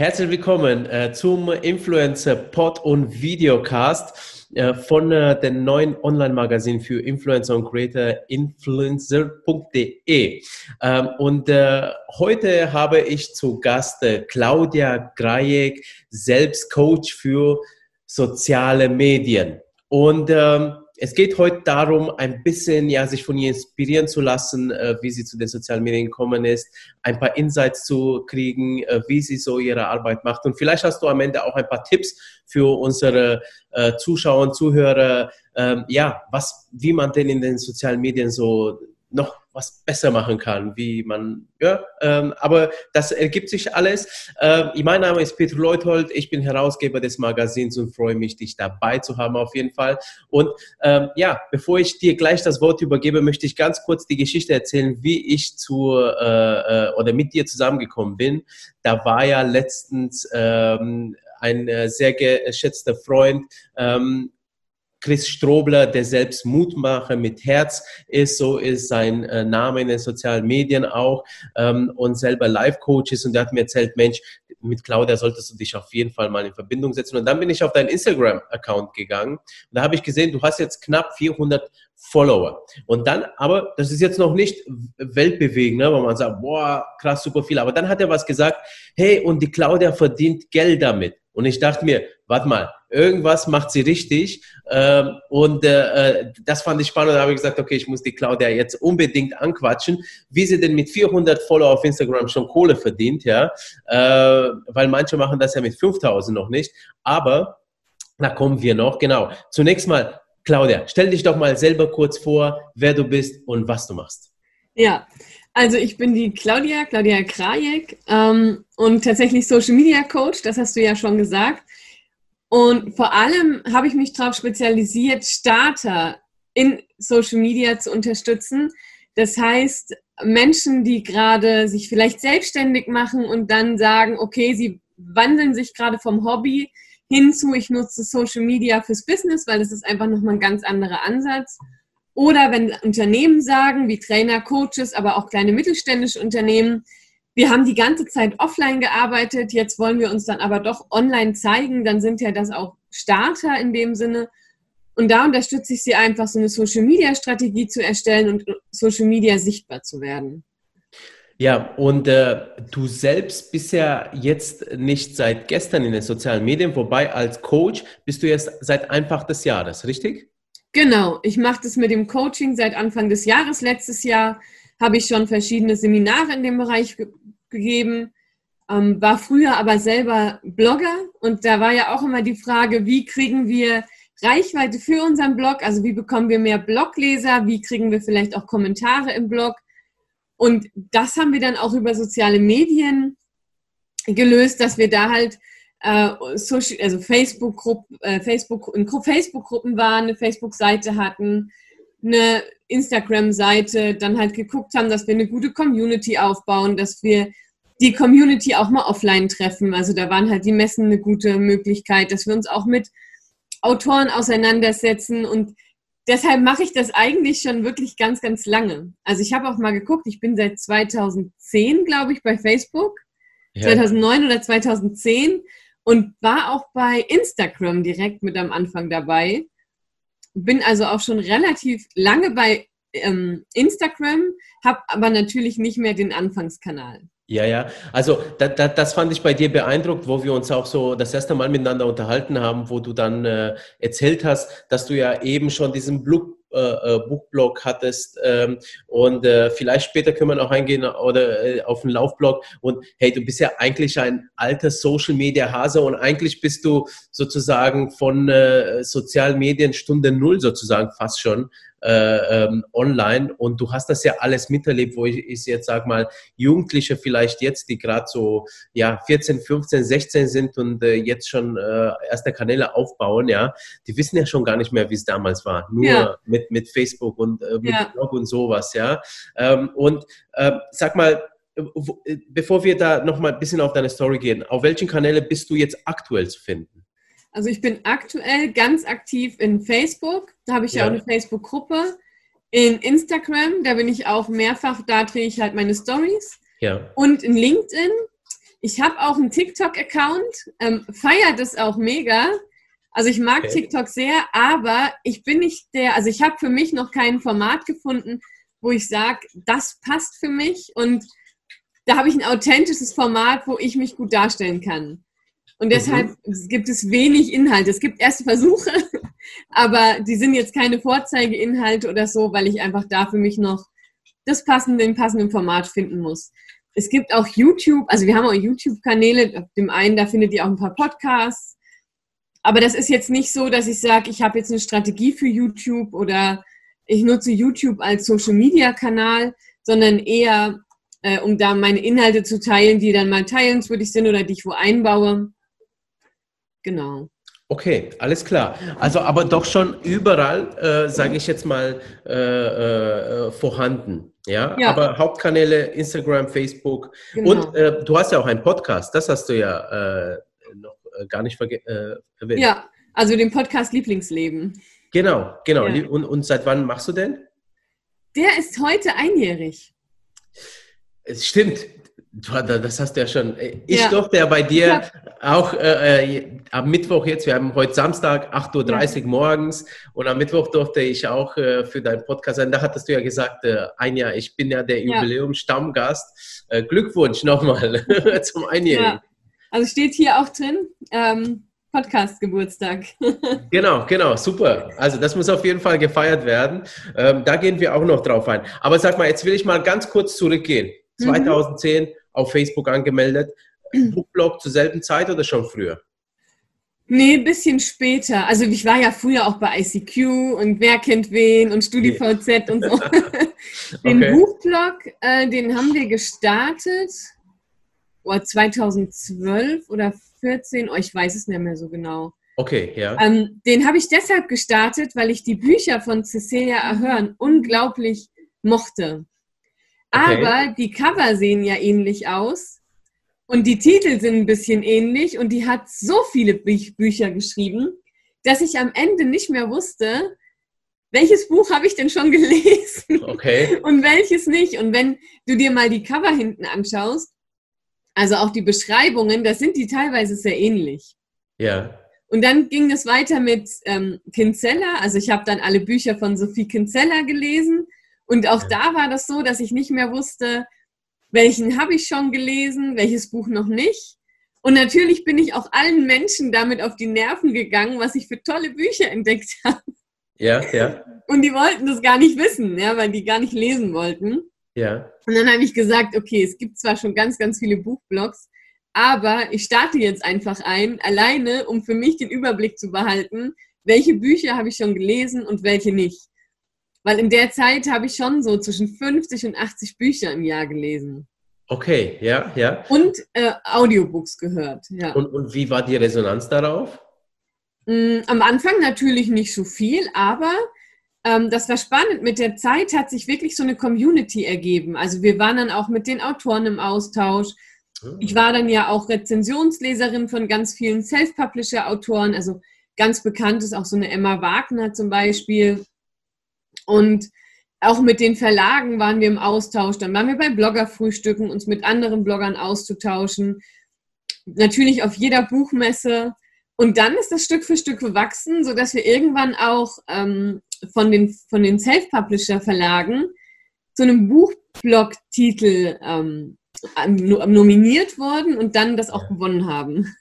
Herzlich willkommen äh, zum Influencer Pod und Videocast äh, von äh, dem neuen Online-Magazin für Influencer und Creator influencer.de. Ähm, und äh, heute habe ich zu Gast äh, Claudia Grajek, selbst Coach für soziale Medien. Und ähm, es geht heute darum, ein bisschen ja, sich von ihr inspirieren zu lassen, äh, wie sie zu den sozialen Medien gekommen ist, ein paar Insights zu kriegen, äh, wie sie so ihre Arbeit macht. Und vielleicht hast du am Ende auch ein paar Tipps für unsere äh, Zuschauer und Zuhörer, ähm, ja, was, wie man denn in den sozialen Medien so noch was besser machen kann, wie man, ja, ähm, aber das ergibt sich alles. Ähm, mein Name ist Peter Leuthold, ich bin Herausgeber des Magazins und freue mich, dich dabei zu haben auf jeden Fall. Und ähm, ja, bevor ich dir gleich das Wort übergebe, möchte ich ganz kurz die Geschichte erzählen, wie ich zu äh, äh, oder mit dir zusammengekommen bin. Da war ja letztens ähm, ein äh, sehr geschätzter Freund, ähm, Chris Strobler, der selbst Mutmacher mit Herz ist, so ist sein äh, Name in den sozialen Medien auch ähm, und selber Life-Coach ist und der hat mir erzählt, Mensch, mit Claudia solltest du dich auf jeden Fall mal in Verbindung setzen. Und dann bin ich auf deinen Instagram-Account gegangen und da habe ich gesehen, du hast jetzt knapp 400 Follower. Und dann, aber das ist jetzt noch nicht weltbewegend, ne, wo man sagt, boah, krass, super viel. Aber dann hat er was gesagt, hey, und die Claudia verdient Geld damit. Und ich dachte mir, warte mal, irgendwas macht sie richtig. Ähm, und äh, äh, das fand ich spannend. Da habe ich gesagt, okay, ich muss die Claudia jetzt unbedingt anquatschen, wie sie denn mit 400 Follower auf Instagram schon Kohle verdient, ja. Äh, weil manche machen das ja mit 5000 noch nicht. Aber da kommen wir noch, genau. Zunächst mal, Claudia, stell dich doch mal selber kurz vor, wer du bist und was du machst. Ja, also ich bin die Claudia, Claudia Krajek ähm, und tatsächlich Social Media Coach, das hast du ja schon gesagt. Und vor allem habe ich mich darauf spezialisiert, Starter in Social Media zu unterstützen. Das heißt, Menschen, die gerade sich vielleicht selbstständig machen und dann sagen, okay, sie wandeln sich gerade vom Hobby hinzu, ich nutze Social Media fürs Business, weil das ist einfach nochmal ein ganz anderer Ansatz. Oder wenn Unternehmen sagen, wie Trainer, Coaches, aber auch kleine mittelständische Unternehmen, wir haben die ganze Zeit offline gearbeitet, jetzt wollen wir uns dann aber doch online zeigen, dann sind ja das auch Starter in dem Sinne. Und da unterstütze ich sie einfach, so eine Social-Media-Strategie zu erstellen und Social Media sichtbar zu werden. Ja, und äh, du selbst bist ja jetzt nicht seit gestern in den sozialen Medien, wobei als Coach bist du jetzt seit einfach des Jahres, richtig? Genau, ich mache das mit dem Coaching seit Anfang des Jahres. Letztes Jahr habe ich schon verschiedene Seminare in dem Bereich ge gegeben, ähm, war früher aber selber Blogger und da war ja auch immer die Frage, wie kriegen wir Reichweite für unseren Blog, also wie bekommen wir mehr Blogleser, wie kriegen wir vielleicht auch Kommentare im Blog. Und das haben wir dann auch über soziale Medien gelöst, dass wir da halt äh, Social, also Facebook-Gruppen, äh, Facebook, in Facebook-Gruppen waren, eine Facebook-Seite hatten, eine Instagram-Seite, dann halt geguckt haben, dass wir eine gute Community aufbauen, dass wir die Community auch mal offline treffen. Also da waren halt die Messen eine gute Möglichkeit, dass wir uns auch mit Autoren auseinandersetzen und deshalb mache ich das eigentlich schon wirklich ganz, ganz lange. Also ich habe auch mal geguckt, ich bin seit 2010, glaube ich, bei Facebook. Ja. 2009 oder 2010 und war auch bei Instagram direkt mit am Anfang dabei. Bin also auch schon relativ lange bei ähm, Instagram, habe aber natürlich nicht mehr den Anfangskanal. Ja, ja. Also da, da, das fand ich bei dir beeindruckt, wo wir uns auch so das erste Mal miteinander unterhalten haben, wo du dann äh, erzählt hast, dass du ja eben schon diesen Blog, äh, äh, Buchblog hattest ähm, und äh, vielleicht später können wir noch eingehen oder äh, auf den Laufblog. Und hey, du bist ja eigentlich ein alter Social Media Hase und eigentlich bist du sozusagen von äh, sozialen Medien Stunde Null sozusagen fast schon äh, ähm, online. Und du hast das ja alles miterlebt, wo ich, ich jetzt sag mal Jugendliche vielleicht jetzt, die gerade so ja 14, 15, 16 sind und äh, jetzt schon äh, erste Kanäle aufbauen, ja, die wissen ja schon gar nicht mehr, wie es damals war, nur ja. mit mit Facebook und äh, mit ja. Blog und sowas, ja. Ähm, und äh, sag mal, äh, bevor wir da noch mal ein bisschen auf deine Story gehen, auf welchen Kanäle bist du jetzt aktuell zu finden? Also ich bin aktuell ganz aktiv in Facebook. Da habe ich ja, ja auch eine Facebook-Gruppe. In Instagram, da bin ich auch mehrfach, da drehe ich halt meine Stories. Ja. Und in LinkedIn, Ich habe auch einen TikTok-Account, ähm, feiert es auch mega. Also ich mag okay. TikTok sehr, aber ich bin nicht der, also ich habe für mich noch kein Format gefunden, wo ich sage, das passt für mich und da habe ich ein authentisches Format, wo ich mich gut darstellen kann. Und mhm. deshalb mhm. gibt es wenig Inhalte. Es gibt erste Versuche, aber die sind jetzt keine Vorzeigeinhalte oder so, weil ich einfach da für mich noch das passende, den passenden Format finden muss. Es gibt auch YouTube, also wir haben auch YouTube-Kanäle. Auf dem einen, da findet ihr auch ein paar Podcasts. Aber das ist jetzt nicht so, dass ich sage, ich habe jetzt eine Strategie für YouTube oder ich nutze YouTube als Social-Media-Kanal, sondern eher, äh, um da meine Inhalte zu teilen, die dann mal teilenswürdig sind oder die ich wo einbaue. Genau. Okay, alles klar. Also aber doch schon überall, äh, sage ich jetzt mal, äh, äh, vorhanden. Ja? ja? aber Hauptkanäle Instagram, Facebook genau. und äh, du hast ja auch einen Podcast. Das hast du ja äh, äh, gar nicht erwähnt. Ja, also den Podcast Lieblingsleben. Genau, genau. Ja. Und, und seit wann machst du denn? Der ist heute einjährig. Es stimmt. Das hast du ja schon. Ich ja. durfte ja bei dir auch äh, äh, am Mittwoch jetzt, wir haben heute Samstag, 8.30 Uhr ja. morgens und am Mittwoch durfte ich auch äh, für deinen Podcast sein. Da hattest du ja gesagt, äh, ein Jahr, ich bin ja der Jubiläum-Stammgast. Äh, Glückwunsch nochmal zum Einjährigen. Also steht hier auch drin, ähm, Podcast-Geburtstag. genau, genau, super. Also das muss auf jeden Fall gefeiert werden. Ähm, da gehen wir auch noch drauf ein. Aber sag mal, jetzt will ich mal ganz kurz zurückgehen. 2010 mhm auf Facebook angemeldet. Buchblog zur selben Zeit oder schon früher? Nee, ein bisschen später. Also ich war ja früher auch bei ICQ und Wer kennt wen und StudiVZ nee. und so. den okay. Buchblog, äh, den haben wir gestartet oh, 2012 oder 14, oh, ich weiß es nicht mehr so genau. Okay, ja. Ähm, den habe ich deshalb gestartet, weil ich die Bücher von Cecilia Ahern unglaublich mochte. Okay. Aber die Cover sehen ja ähnlich aus und die Titel sind ein bisschen ähnlich und die hat so viele Bü Bücher geschrieben, dass ich am Ende nicht mehr wusste, welches Buch habe ich denn schon gelesen okay. und welches nicht. Und wenn du dir mal die Cover hinten anschaust, also auch die Beschreibungen, da sind die teilweise sehr ähnlich. Ja. Und dann ging es weiter mit ähm, Kinsella. Also ich habe dann alle Bücher von Sophie Kinsella gelesen und auch da war das so, dass ich nicht mehr wusste, welchen habe ich schon gelesen, welches Buch noch nicht. Und natürlich bin ich auch allen Menschen damit auf die Nerven gegangen, was ich für tolle Bücher entdeckt habe. Ja, ja. Und die wollten das gar nicht wissen, ja, weil die gar nicht lesen wollten. Ja. Und dann habe ich gesagt, okay, es gibt zwar schon ganz, ganz viele Buchblogs, aber ich starte jetzt einfach ein, alleine, um für mich den Überblick zu behalten, welche Bücher habe ich schon gelesen und welche nicht. Weil in der Zeit habe ich schon so zwischen 50 und 80 Bücher im Jahr gelesen. Okay, ja, ja. Und äh, Audiobooks gehört, ja. Und, und wie war die Resonanz darauf? Mm, am Anfang natürlich nicht so viel, aber ähm, das war spannend. Mit der Zeit hat sich wirklich so eine Community ergeben. Also wir waren dann auch mit den Autoren im Austausch. Hm. Ich war dann ja auch Rezensionsleserin von ganz vielen Self-Publisher-Autoren. Also ganz bekannt ist auch so eine Emma Wagner zum Beispiel. Und auch mit den Verlagen waren wir im Austausch. Dann waren wir bei Bloggerfrühstücken, uns mit anderen Bloggern auszutauschen. Natürlich auf jeder Buchmesse. Und dann ist das Stück für Stück gewachsen, sodass wir irgendwann auch ähm, von den, von den Self-Publisher-Verlagen zu einem Buchblog-Titel ähm, nominiert wurden und dann das auch gewonnen haben.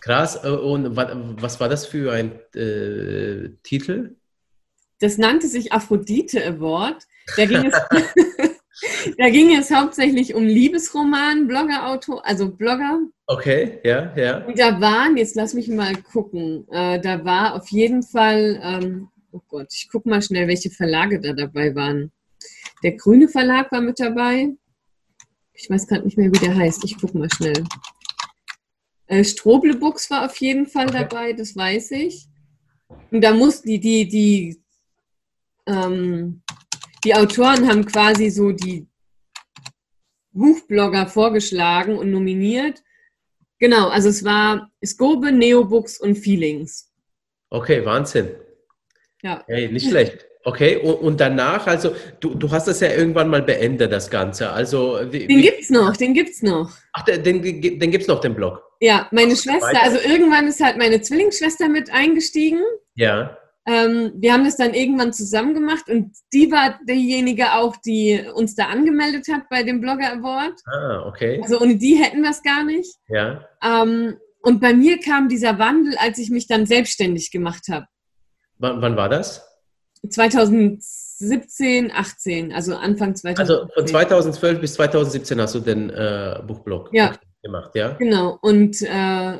Krass. Äh, und was war das für ein äh, Titel? Das nannte sich Aphrodite Award. Da ging es, da ging es hauptsächlich um Liebesroman, Blogger-Autor, also Blogger. Okay, ja, ja. Und da waren, jetzt lass mich mal gucken, äh, da war auf jeden Fall, ähm, oh Gott, ich gucke mal schnell, welche Verlage da dabei waren. Der Grüne Verlag war mit dabei. Ich weiß gerade nicht mehr, wie der heißt. Ich gucke mal schnell. Äh, Stroble Books war auf jeden Fall okay. dabei, das weiß ich. Und da mussten die, die, die ähm, die Autoren haben quasi so die Buchblogger vorgeschlagen und nominiert. Genau, also es war Skobe, Neobooks und Feelings. Okay, Wahnsinn. Ja. Hey, nicht schlecht. Okay, und, danach, also du, du hast das ja irgendwann mal beendet, das Ganze. Also, wie, den gibt's noch, den gibt's noch. Ach, den, den, den gibt's noch, den Blog. Ja, meine Ach, Schwester, weiter? also irgendwann ist halt meine Zwillingsschwester mit eingestiegen. Ja. Ähm, wir haben das dann irgendwann zusammen gemacht und die war diejenige auch, die uns da angemeldet hat bei dem Blogger Award. Ah, okay. Also ohne die hätten wir es gar nicht. Ja. Ähm, und bei mir kam dieser Wandel, als ich mich dann selbstständig gemacht habe. Wann, wann war das? 2017, 18, also Anfang 2017. Also von 2012 bis 2017 hast du den äh, Buchblog ja. gemacht, ja? Genau. Und, äh,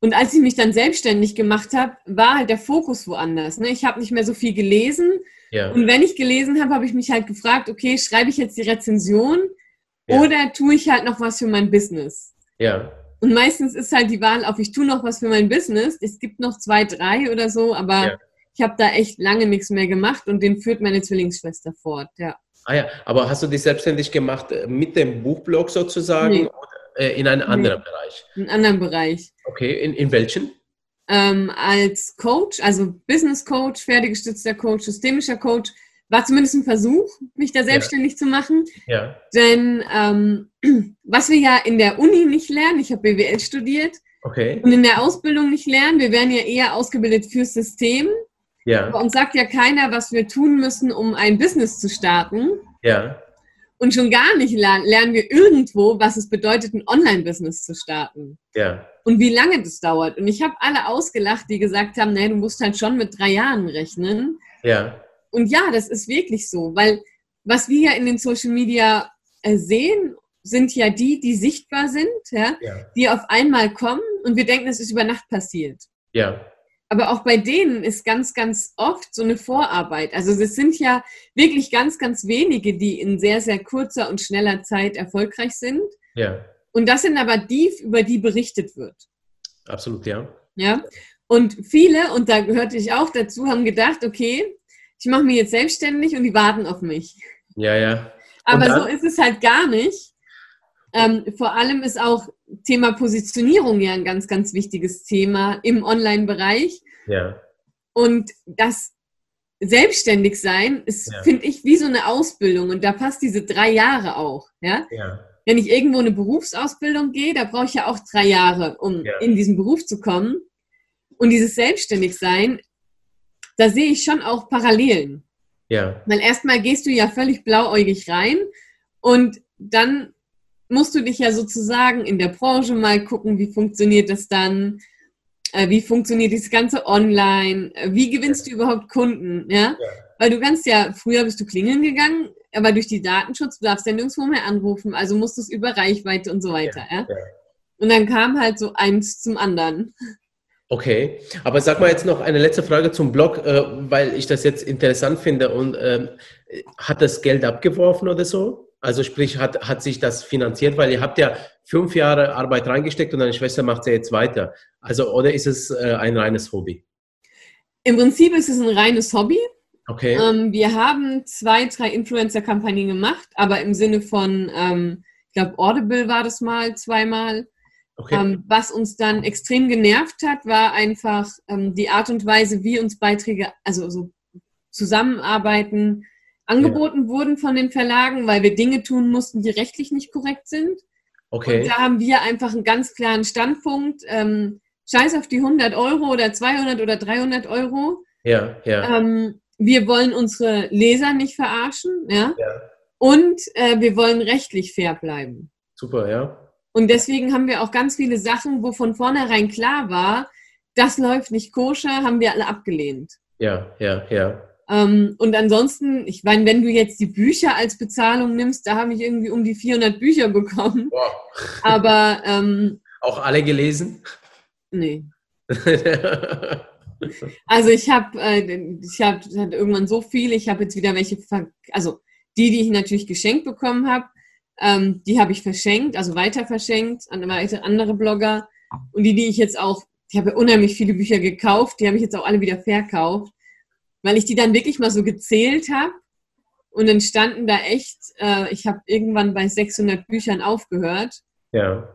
und als ich mich dann selbstständig gemacht habe, war halt der Fokus woanders. Ne? Ich habe nicht mehr so viel gelesen. Ja. Und wenn ich gelesen habe, habe ich mich halt gefragt, okay, schreibe ich jetzt die Rezension ja. oder tue ich halt noch was für mein Business? Ja. Und meistens ist halt die Wahl auf, ich tue noch was für mein Business. Es gibt noch zwei, drei oder so, aber ja ich habe da echt lange nichts mehr gemacht und den führt meine Zwillingsschwester fort, ja. Ah ja, aber hast du dich selbstständig gemacht äh, mit dem Buchblog sozusagen nee. oder äh, in einem anderen nee. Bereich? In einem anderen Bereich. Okay, in, in welchen? Ähm, als Coach, also Business Coach, fertiggestützter Coach, systemischer Coach, war zumindest ein Versuch, mich da selbstständig ja. zu machen. Ja. Denn ähm, was wir ja in der Uni nicht lernen, ich habe BWL studiert okay. und in der Ausbildung nicht lernen, wir werden ja eher ausgebildet fürs System ja. Bei uns sagt ja keiner, was wir tun müssen, um ein Business zu starten. Ja. Und schon gar nicht lernen wir irgendwo, was es bedeutet, ein Online-Business zu starten. Ja. Und wie lange das dauert. Und ich habe alle ausgelacht, die gesagt haben, nee, du musst halt schon mit drei Jahren rechnen. Ja. Und ja, das ist wirklich so, weil was wir ja in den Social Media äh, sehen, sind ja die, die sichtbar sind, ja, ja, die auf einmal kommen und wir denken, es ist über Nacht passiert. Ja. Aber auch bei denen ist ganz, ganz oft so eine Vorarbeit. Also es sind ja wirklich ganz, ganz wenige, die in sehr, sehr kurzer und schneller Zeit erfolgreich sind. Ja. Und das sind aber die, über die berichtet wird. Absolut, ja. Ja. Und viele, und da gehörte ich auch dazu, haben gedacht, okay, ich mache mich jetzt selbstständig und die warten auf mich. Ja, ja. Aber so ist es halt gar nicht. Ähm, vor allem ist auch Thema Positionierung ja ein ganz, ganz wichtiges Thema im Online-Bereich. Ja. Und das Selbstständigsein ist, ja. finde ich, wie so eine Ausbildung. Und da passt diese drei Jahre auch. Ja? ja. Wenn ich irgendwo eine Berufsausbildung gehe, da brauche ich ja auch drei Jahre, um ja. in diesen Beruf zu kommen. Und dieses Selbstständigsein, da sehe ich schon auch Parallelen. Ja. Weil erstmal gehst du ja völlig blauäugig rein und dann musst du dich ja sozusagen in der Branche mal gucken, wie funktioniert das dann, äh, wie funktioniert das Ganze online, äh, wie gewinnst du überhaupt Kunden, ja? ja? Weil du kannst ja, früher bist du klingeln gegangen, aber durch die Datenschutz, du darfst ja nirgendwo mehr anrufen, also musst du es über Reichweite und so weiter, ja? ja? Und dann kam halt so eins zum anderen. Okay, aber sag mal jetzt noch eine letzte Frage zum Blog, äh, weil ich das jetzt interessant finde. Und ähm, hat das Geld abgeworfen oder so? Also sprich, hat, hat sich das finanziert, weil ihr habt ja fünf Jahre Arbeit reingesteckt und deine Schwester macht ja jetzt weiter. Also oder ist es äh, ein reines Hobby? Im Prinzip ist es ein reines Hobby. Okay. Ähm, wir haben zwei, drei Influencer-Kampagnen gemacht, aber im Sinne von, ähm, ich glaube, Audible war das mal zweimal. Okay. Ähm, was uns dann extrem genervt hat, war einfach ähm, die Art und Weise, wie uns Beiträge, also so zusammenarbeiten, angeboten ja. wurden von den Verlagen, weil wir Dinge tun mussten, die rechtlich nicht korrekt sind. Okay. Und da haben wir einfach einen ganz klaren Standpunkt. Ähm, scheiß auf die 100 Euro oder 200 oder 300 Euro. Ja, ja. Ähm, wir wollen unsere Leser nicht verarschen, ja. ja. Und äh, wir wollen rechtlich fair bleiben. Super, ja. Und deswegen haben wir auch ganz viele Sachen, wo von vornherein klar war, das läuft nicht koscher, haben wir alle abgelehnt. Ja, ja, ja. Ähm, und ansonsten, ich meine, wenn du jetzt die Bücher als Bezahlung nimmst, da habe ich irgendwie um die 400 Bücher bekommen. Wow. Aber ähm, auch alle gelesen? Nee. also ich habe äh, ich hab, irgendwann so viele, ich habe jetzt wieder welche, also die, die ich natürlich geschenkt bekommen habe, ähm, die habe ich verschenkt, also weiter verschenkt an andere Blogger. Und die, die ich jetzt auch, ich habe unheimlich viele Bücher gekauft, die habe ich jetzt auch alle wieder verkauft weil ich die dann wirklich mal so gezählt habe. Und dann standen da echt, äh, ich habe irgendwann bei 600 Büchern aufgehört. Ja.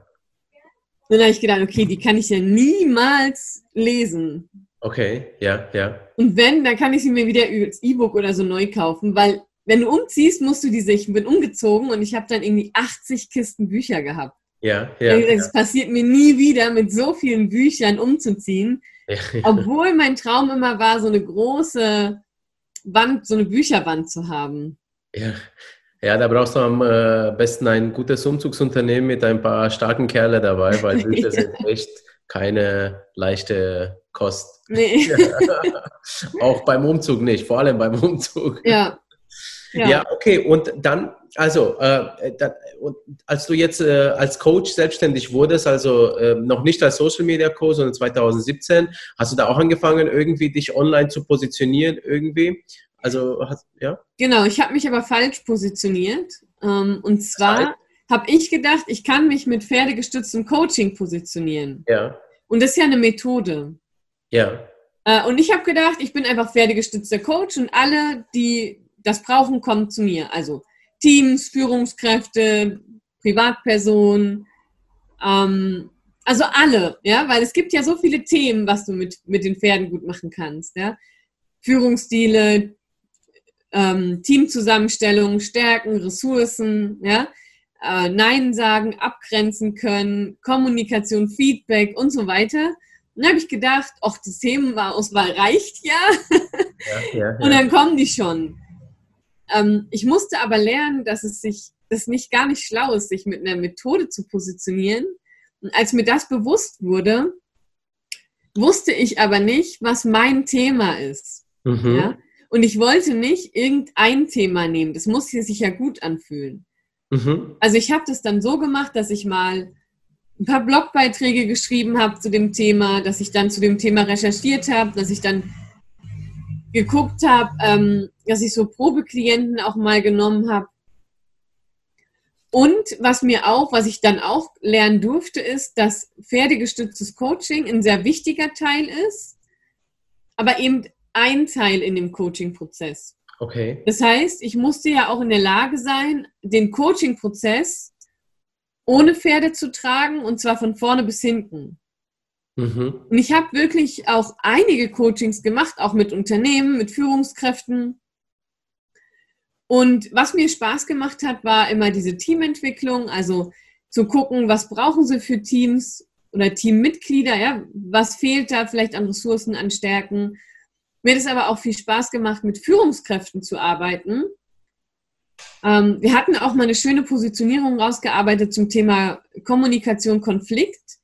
Und dann habe ich gedacht, okay, die kann ich ja niemals lesen. Okay, ja, ja. Und wenn, dann kann ich sie mir wieder als E-Book oder so neu kaufen, weil wenn du umziehst, musst du diese, ich bin umgezogen und ich habe dann irgendwie 80 Kisten Bücher gehabt. Ja, ja. Es ja. passiert mir nie wieder, mit so vielen Büchern umzuziehen. Ja, ja. Obwohl mein Traum immer war, so eine große Wand, so eine Bücherwand zu haben. Ja, ja, da brauchst du am äh, besten ein gutes Umzugsunternehmen mit ein paar starken Kerle dabei, weil Bücher sind echt keine leichte Kost. Nee. Auch beim Umzug nicht, vor allem beim Umzug. Ja. Ja, ja okay. Und dann, also, äh, da, und als du jetzt äh, als Coach selbstständig wurdest, also äh, noch nicht als Social Media Coach, sondern 2017, hast du da auch angefangen, irgendwie dich online zu positionieren, irgendwie? Also, hast, ja? Genau, ich habe mich aber falsch positioniert. Ähm, und zwar habe ich gedacht, ich kann mich mit pferdegestütztem Coaching positionieren. Ja. Und das ist ja eine Methode. Ja. Äh, und ich habe gedacht, ich bin einfach pferdegestützter Coach und alle, die das brauchen, kommen zu mir. Also Teams, Führungskräfte, Privatpersonen, ähm, also alle, ja, weil es gibt ja so viele Themen, was du mit, mit den Pferden gut machen kannst, ja. Führungsstile, ähm, Teamzusammenstellung, Stärken, Ressourcen, ja, äh, Nein sagen, abgrenzen können, Kommunikation, Feedback und so weiter. Und dann habe ich gedacht, ach, die Themenauswahl reicht ja. ja, ja, ja. Und dann kommen die schon. Ähm, ich musste aber lernen, dass es sich, das nicht gar nicht schlau ist, sich mit einer Methode zu positionieren. Und als mir das bewusst wurde, wusste ich aber nicht, was mein Thema ist. Mhm. Ja? Und ich wollte nicht irgendein Thema nehmen. Das muss sich ja gut anfühlen. Mhm. Also ich habe das dann so gemacht, dass ich mal ein paar Blogbeiträge geschrieben habe zu dem Thema, dass ich dann zu dem Thema recherchiert habe, dass ich dann geguckt habe, ähm, dass ich so Probeklienten auch mal genommen habe. Und was mir auch, was ich dann auch lernen durfte, ist, dass pferdegestütztes Coaching ein sehr wichtiger Teil ist, aber eben ein Teil in dem Coaching-Prozess. Okay. Das heißt, ich musste ja auch in der Lage sein, den Coaching-Prozess ohne Pferde zu tragen und zwar von vorne bis hinten. Mhm. Und ich habe wirklich auch einige Coachings gemacht, auch mit Unternehmen, mit Führungskräften. Und was mir Spaß gemacht hat, war immer diese Teamentwicklung, also zu gucken, was brauchen sie für Teams oder Teammitglieder, ja, was fehlt da vielleicht an Ressourcen, an Stärken mir hat es aber auch viel Spaß gemacht, mit Führungskräften zu arbeiten. Ähm, wir hatten auch mal eine schöne Positionierung rausgearbeitet zum Thema Kommunikation, Konflikt.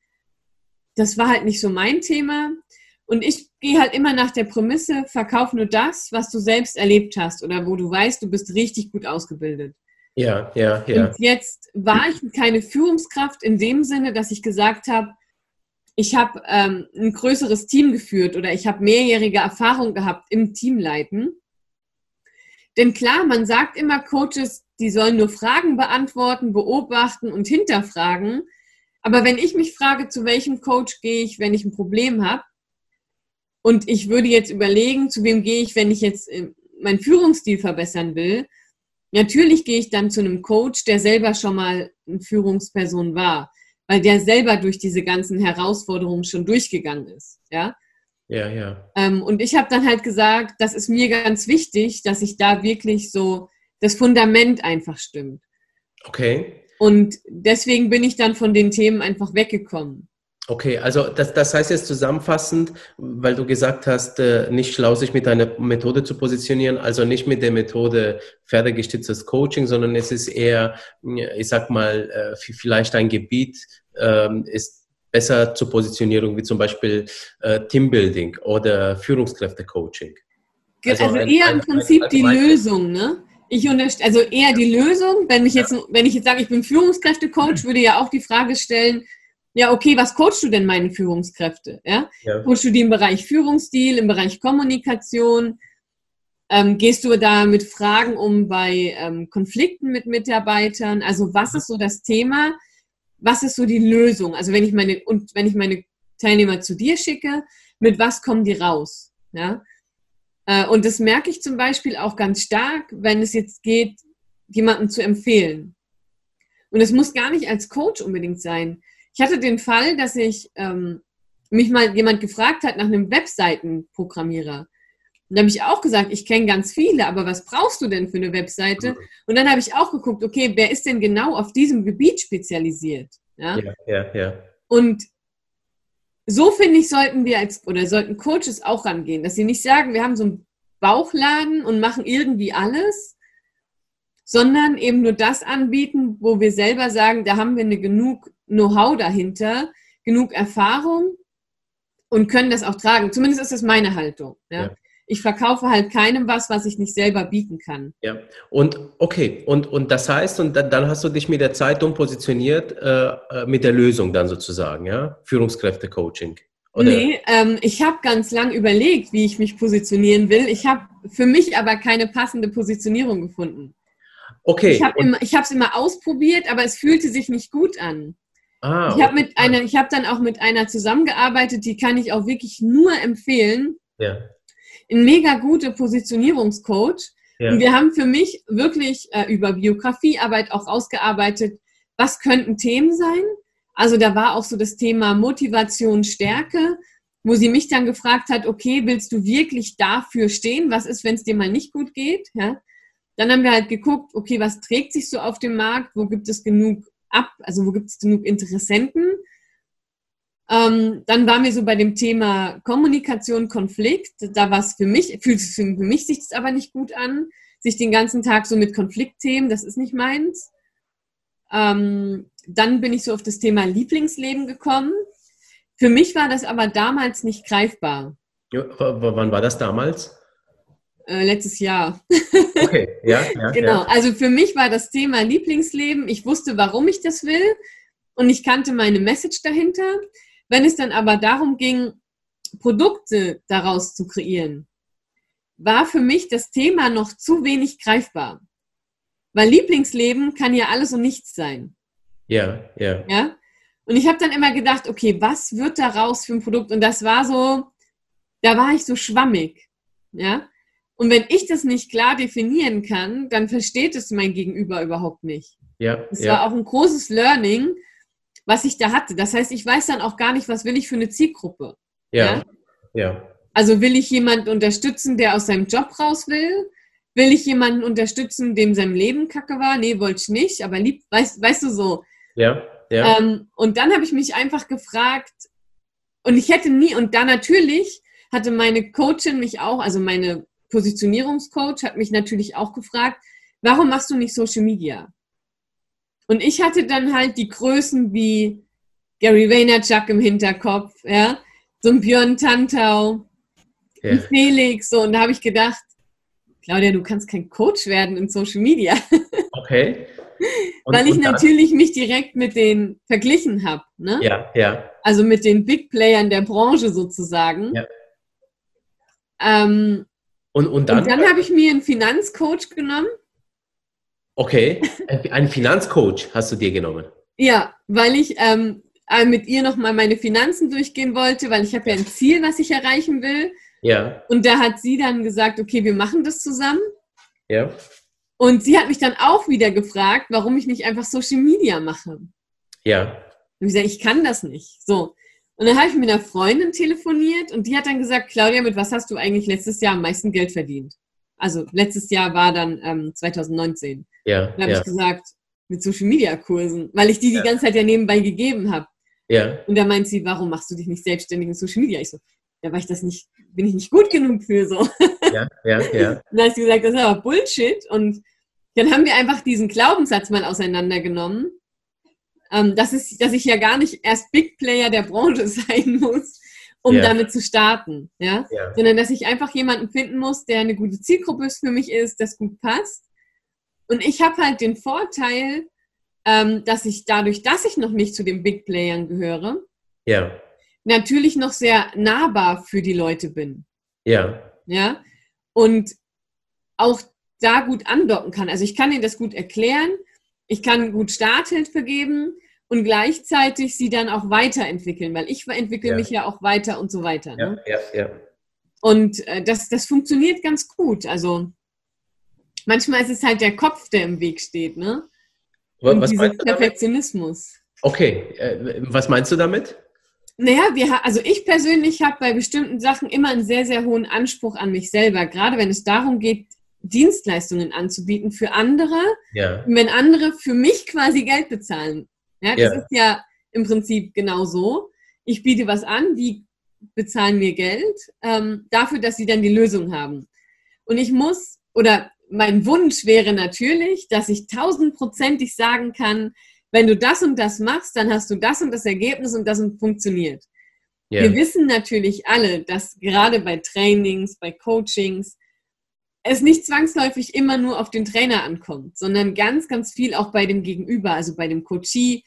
Das war halt nicht so mein Thema. Und ich gehe halt immer nach der Prämisse, verkauf nur das, was du selbst erlebt hast oder wo du weißt, du bist richtig gut ausgebildet. Ja, ja, ja. Und jetzt war ich keine Führungskraft in dem Sinne, dass ich gesagt habe, ich habe ähm, ein größeres Team geführt oder ich habe mehrjährige Erfahrung gehabt im Teamleiten. Denn klar, man sagt immer Coaches, die sollen nur Fragen beantworten, beobachten und hinterfragen. Aber wenn ich mich frage, zu welchem Coach gehe ich, wenn ich ein Problem habe, und ich würde jetzt überlegen, zu wem gehe ich, wenn ich jetzt äh, meinen Führungsstil verbessern will, natürlich gehe ich dann zu einem Coach, der selber schon mal eine Führungsperson war weil der selber durch diese ganzen Herausforderungen schon durchgegangen ist. Ja, ja. ja. Ähm, und ich habe dann halt gesagt, das ist mir ganz wichtig, dass ich da wirklich so das Fundament einfach stimmt. Okay. Und deswegen bin ich dann von den Themen einfach weggekommen. Okay, also das, das heißt jetzt zusammenfassend, weil du gesagt hast, äh, nicht schlau sich mit einer Methode zu positionieren, also nicht mit der Methode pferdegestütztes Coaching, sondern es ist eher, ich sag mal, äh, vielleicht ein Gebiet ähm, ist besser zur Positionierung, wie zum Beispiel äh, Teambuilding oder Führungskräftecoaching. Also, also eher ein, im Prinzip ein, ein, die Lösung, ne? Ich also eher die Lösung, wenn ich jetzt, wenn ich jetzt sage, ich bin Führungskräftecoach, würde ja auch die Frage stellen, ja, okay, was coachst du denn meine Führungskräfte? Ja? ja. Coachst du die im Bereich Führungsstil, im Bereich Kommunikation? Ähm, gehst du da mit Fragen um bei ähm, Konflikten mit Mitarbeitern? Also was ist so das Thema? Was ist so die Lösung? Also wenn ich meine und wenn ich meine Teilnehmer zu dir schicke, mit was kommen die raus? Ja? Äh, und das merke ich zum Beispiel auch ganz stark, wenn es jetzt geht, jemanden zu empfehlen. Und es muss gar nicht als Coach unbedingt sein. Ich hatte den Fall, dass ich ähm, mich mal jemand gefragt hat nach einem Webseitenprogrammierer, und da habe ich auch gesagt, ich kenne ganz viele, aber was brauchst du denn für eine Webseite? Und dann habe ich auch geguckt, okay, wer ist denn genau auf diesem Gebiet spezialisiert? Ja, ja, ja. ja. Und so finde ich, sollten wir als oder sollten Coaches auch rangehen, dass sie nicht sagen, wir haben so einen Bauchladen und machen irgendwie alles, sondern eben nur das anbieten, wo wir selber sagen, da haben wir eine genug Know-how dahinter, genug Erfahrung und können das auch tragen. Zumindest ist das meine Haltung. Ja? ja ich verkaufe halt keinem was, was ich nicht selber bieten kann. Ja, und okay, und, und das heißt, und dann, dann hast du dich mit der Zeitung positioniert, äh, äh mit der Lösung dann sozusagen, ja? Führungskräfte-Coaching. Oder? Nee, ähm, ich habe ganz lang überlegt, wie ich mich positionieren will. Ich habe für mich aber keine passende Positionierung gefunden. Okay. Ich habe es immer ausprobiert, aber es fühlte sich nicht gut an. Ah, ich habe okay. habe dann auch mit einer zusammengearbeitet, die kann ich auch wirklich nur empfehlen. Ja ein mega guter Positionierungscoach. Ja. Und wir haben für mich wirklich äh, über Biografiearbeit auch ausgearbeitet, was könnten Themen sein. Also da war auch so das Thema Motivation, Stärke, wo sie mich dann gefragt hat, okay, willst du wirklich dafür stehen? Was ist, wenn es dir mal nicht gut geht? Ja? Dann haben wir halt geguckt, okay, was trägt sich so auf dem Markt? Wo gibt es genug ab? Also wo gibt es genug Interessenten? Ähm, dann waren wir so bei dem Thema Kommunikation, Konflikt. Da war es für mich, fühlt es für mich sich das aber nicht gut an, sich den ganzen Tag so mit Konfliktthemen, das ist nicht meins. Ähm, dann bin ich so auf das Thema Lieblingsleben gekommen. Für mich war das aber damals nicht greifbar. Ja, wann war das damals? Äh, letztes Jahr. Okay, ja, ja. genau. Ja. Also für mich war das Thema Lieblingsleben. Ich wusste, warum ich das will und ich kannte meine Message dahinter. Wenn es dann aber darum ging, Produkte daraus zu kreieren, war für mich das Thema noch zu wenig greifbar. Weil Lieblingsleben kann ja alles und nichts sein. Ja, ja. Ja. Und ich habe dann immer gedacht, okay, was wird daraus für ein Produkt? Und das war so, da war ich so schwammig. Ja. Und wenn ich das nicht klar definieren kann, dann versteht es mein Gegenüber überhaupt nicht. Ja. Es ja. war auch ein großes Learning, was ich da hatte. Das heißt, ich weiß dann auch gar nicht, was will ich für eine Zielgruppe. Ja. Ja. ja. Also will ich jemanden unterstützen, der aus seinem Job raus will? Will ich jemanden unterstützen, dem sein Leben kacke war? Nee, wollte ich nicht, aber lieb, weißt, weißt du so. Ja, ja. Ähm, und dann habe ich mich einfach gefragt, und ich hätte nie, und da natürlich hatte meine Coachin mich auch, also meine Positionierungscoach hat mich natürlich auch gefragt, warum machst du nicht Social Media? Und ich hatte dann halt die Größen wie Gary Vaynerchuk im Hinterkopf, ja, so ein Björn Tantau, ja. ein Felix, so. Und da habe ich gedacht, Claudia, du kannst kein Coach werden in Social Media. Okay. Und, Weil ich natürlich mich direkt mit denen verglichen habe. Ne? Ja, ja. Also mit den Big Playern der Branche sozusagen. Ja. Ähm, und, und dann, und dann habe ich mir einen Finanzcoach genommen Okay, einen Finanzcoach hast du dir genommen. Ja, weil ich ähm, äh, mit ihr nochmal meine Finanzen durchgehen wollte, weil ich habe ja ein Ziel, was ich erreichen will. Ja. Und da hat sie dann gesagt, okay, wir machen das zusammen. Ja. Und sie hat mich dann auch wieder gefragt, warum ich nicht einfach Social Media mache. Ja. Und ich gesagt, ich kann das nicht. So. Und dann habe ich mit einer Freundin telefoniert und die hat dann gesagt, Claudia, mit was hast du eigentlich letztes Jahr am meisten Geld verdient? Also letztes Jahr war dann ähm, 2019. Ja. Dann habe ja. ich gesagt, mit Social Media Kursen, weil ich die die ja. ganze Zeit ja nebenbei gegeben habe. Ja. Und da meint sie, warum machst du dich nicht selbstständig in Social Media? Ich so, ja, weil ich das nicht, bin ich nicht gut genug für so. Ja, ja, ja. Und dann hat sie gesagt, das ist aber Bullshit. Und dann haben wir einfach diesen Glaubenssatz mal auseinandergenommen, ähm, dass, es, dass ich ja gar nicht erst Big Player der Branche sein muss, um ja. damit zu starten. Ja? ja? Sondern dass ich einfach jemanden finden muss, der eine gute Zielgruppe für mich ist, das gut passt und ich habe halt den Vorteil, ähm, dass ich dadurch, dass ich noch nicht zu den Big Playern gehöre, ja. natürlich noch sehr nahbar für die Leute bin. Ja. Ja. Und auch da gut andocken kann. Also ich kann ihnen das gut erklären, ich kann gut Starthilfe geben und gleichzeitig sie dann auch weiterentwickeln, weil ich entwickle ja. mich ja auch weiter und so weiter. Ne? Ja, ja, ja. Und äh, das, das funktioniert ganz gut. Also manchmal ist es halt der Kopf, der im Weg steht, ne? Und was dieser Perfektionismus. Okay, äh, was meinst du damit? Naja, wir, also ich persönlich habe bei bestimmten Sachen immer einen sehr, sehr hohen Anspruch an mich selber, gerade wenn es darum geht, Dienstleistungen anzubieten für andere, ja. wenn andere für mich quasi Geld bezahlen. Ja, das ja. ist ja im Prinzip genau so. Ich biete was an, die bezahlen mir Geld ähm, dafür, dass sie dann die Lösung haben. Und ich muss, oder mein Wunsch wäre natürlich, dass ich tausendprozentig sagen kann, wenn du das und das machst, dann hast du das und das Ergebnis und das funktioniert. Yeah. Wir wissen natürlich alle, dass gerade bei Trainings, bei Coachings, es nicht zwangsläufig immer nur auf den Trainer ankommt, sondern ganz, ganz viel auch bei dem Gegenüber, also bei dem Coachee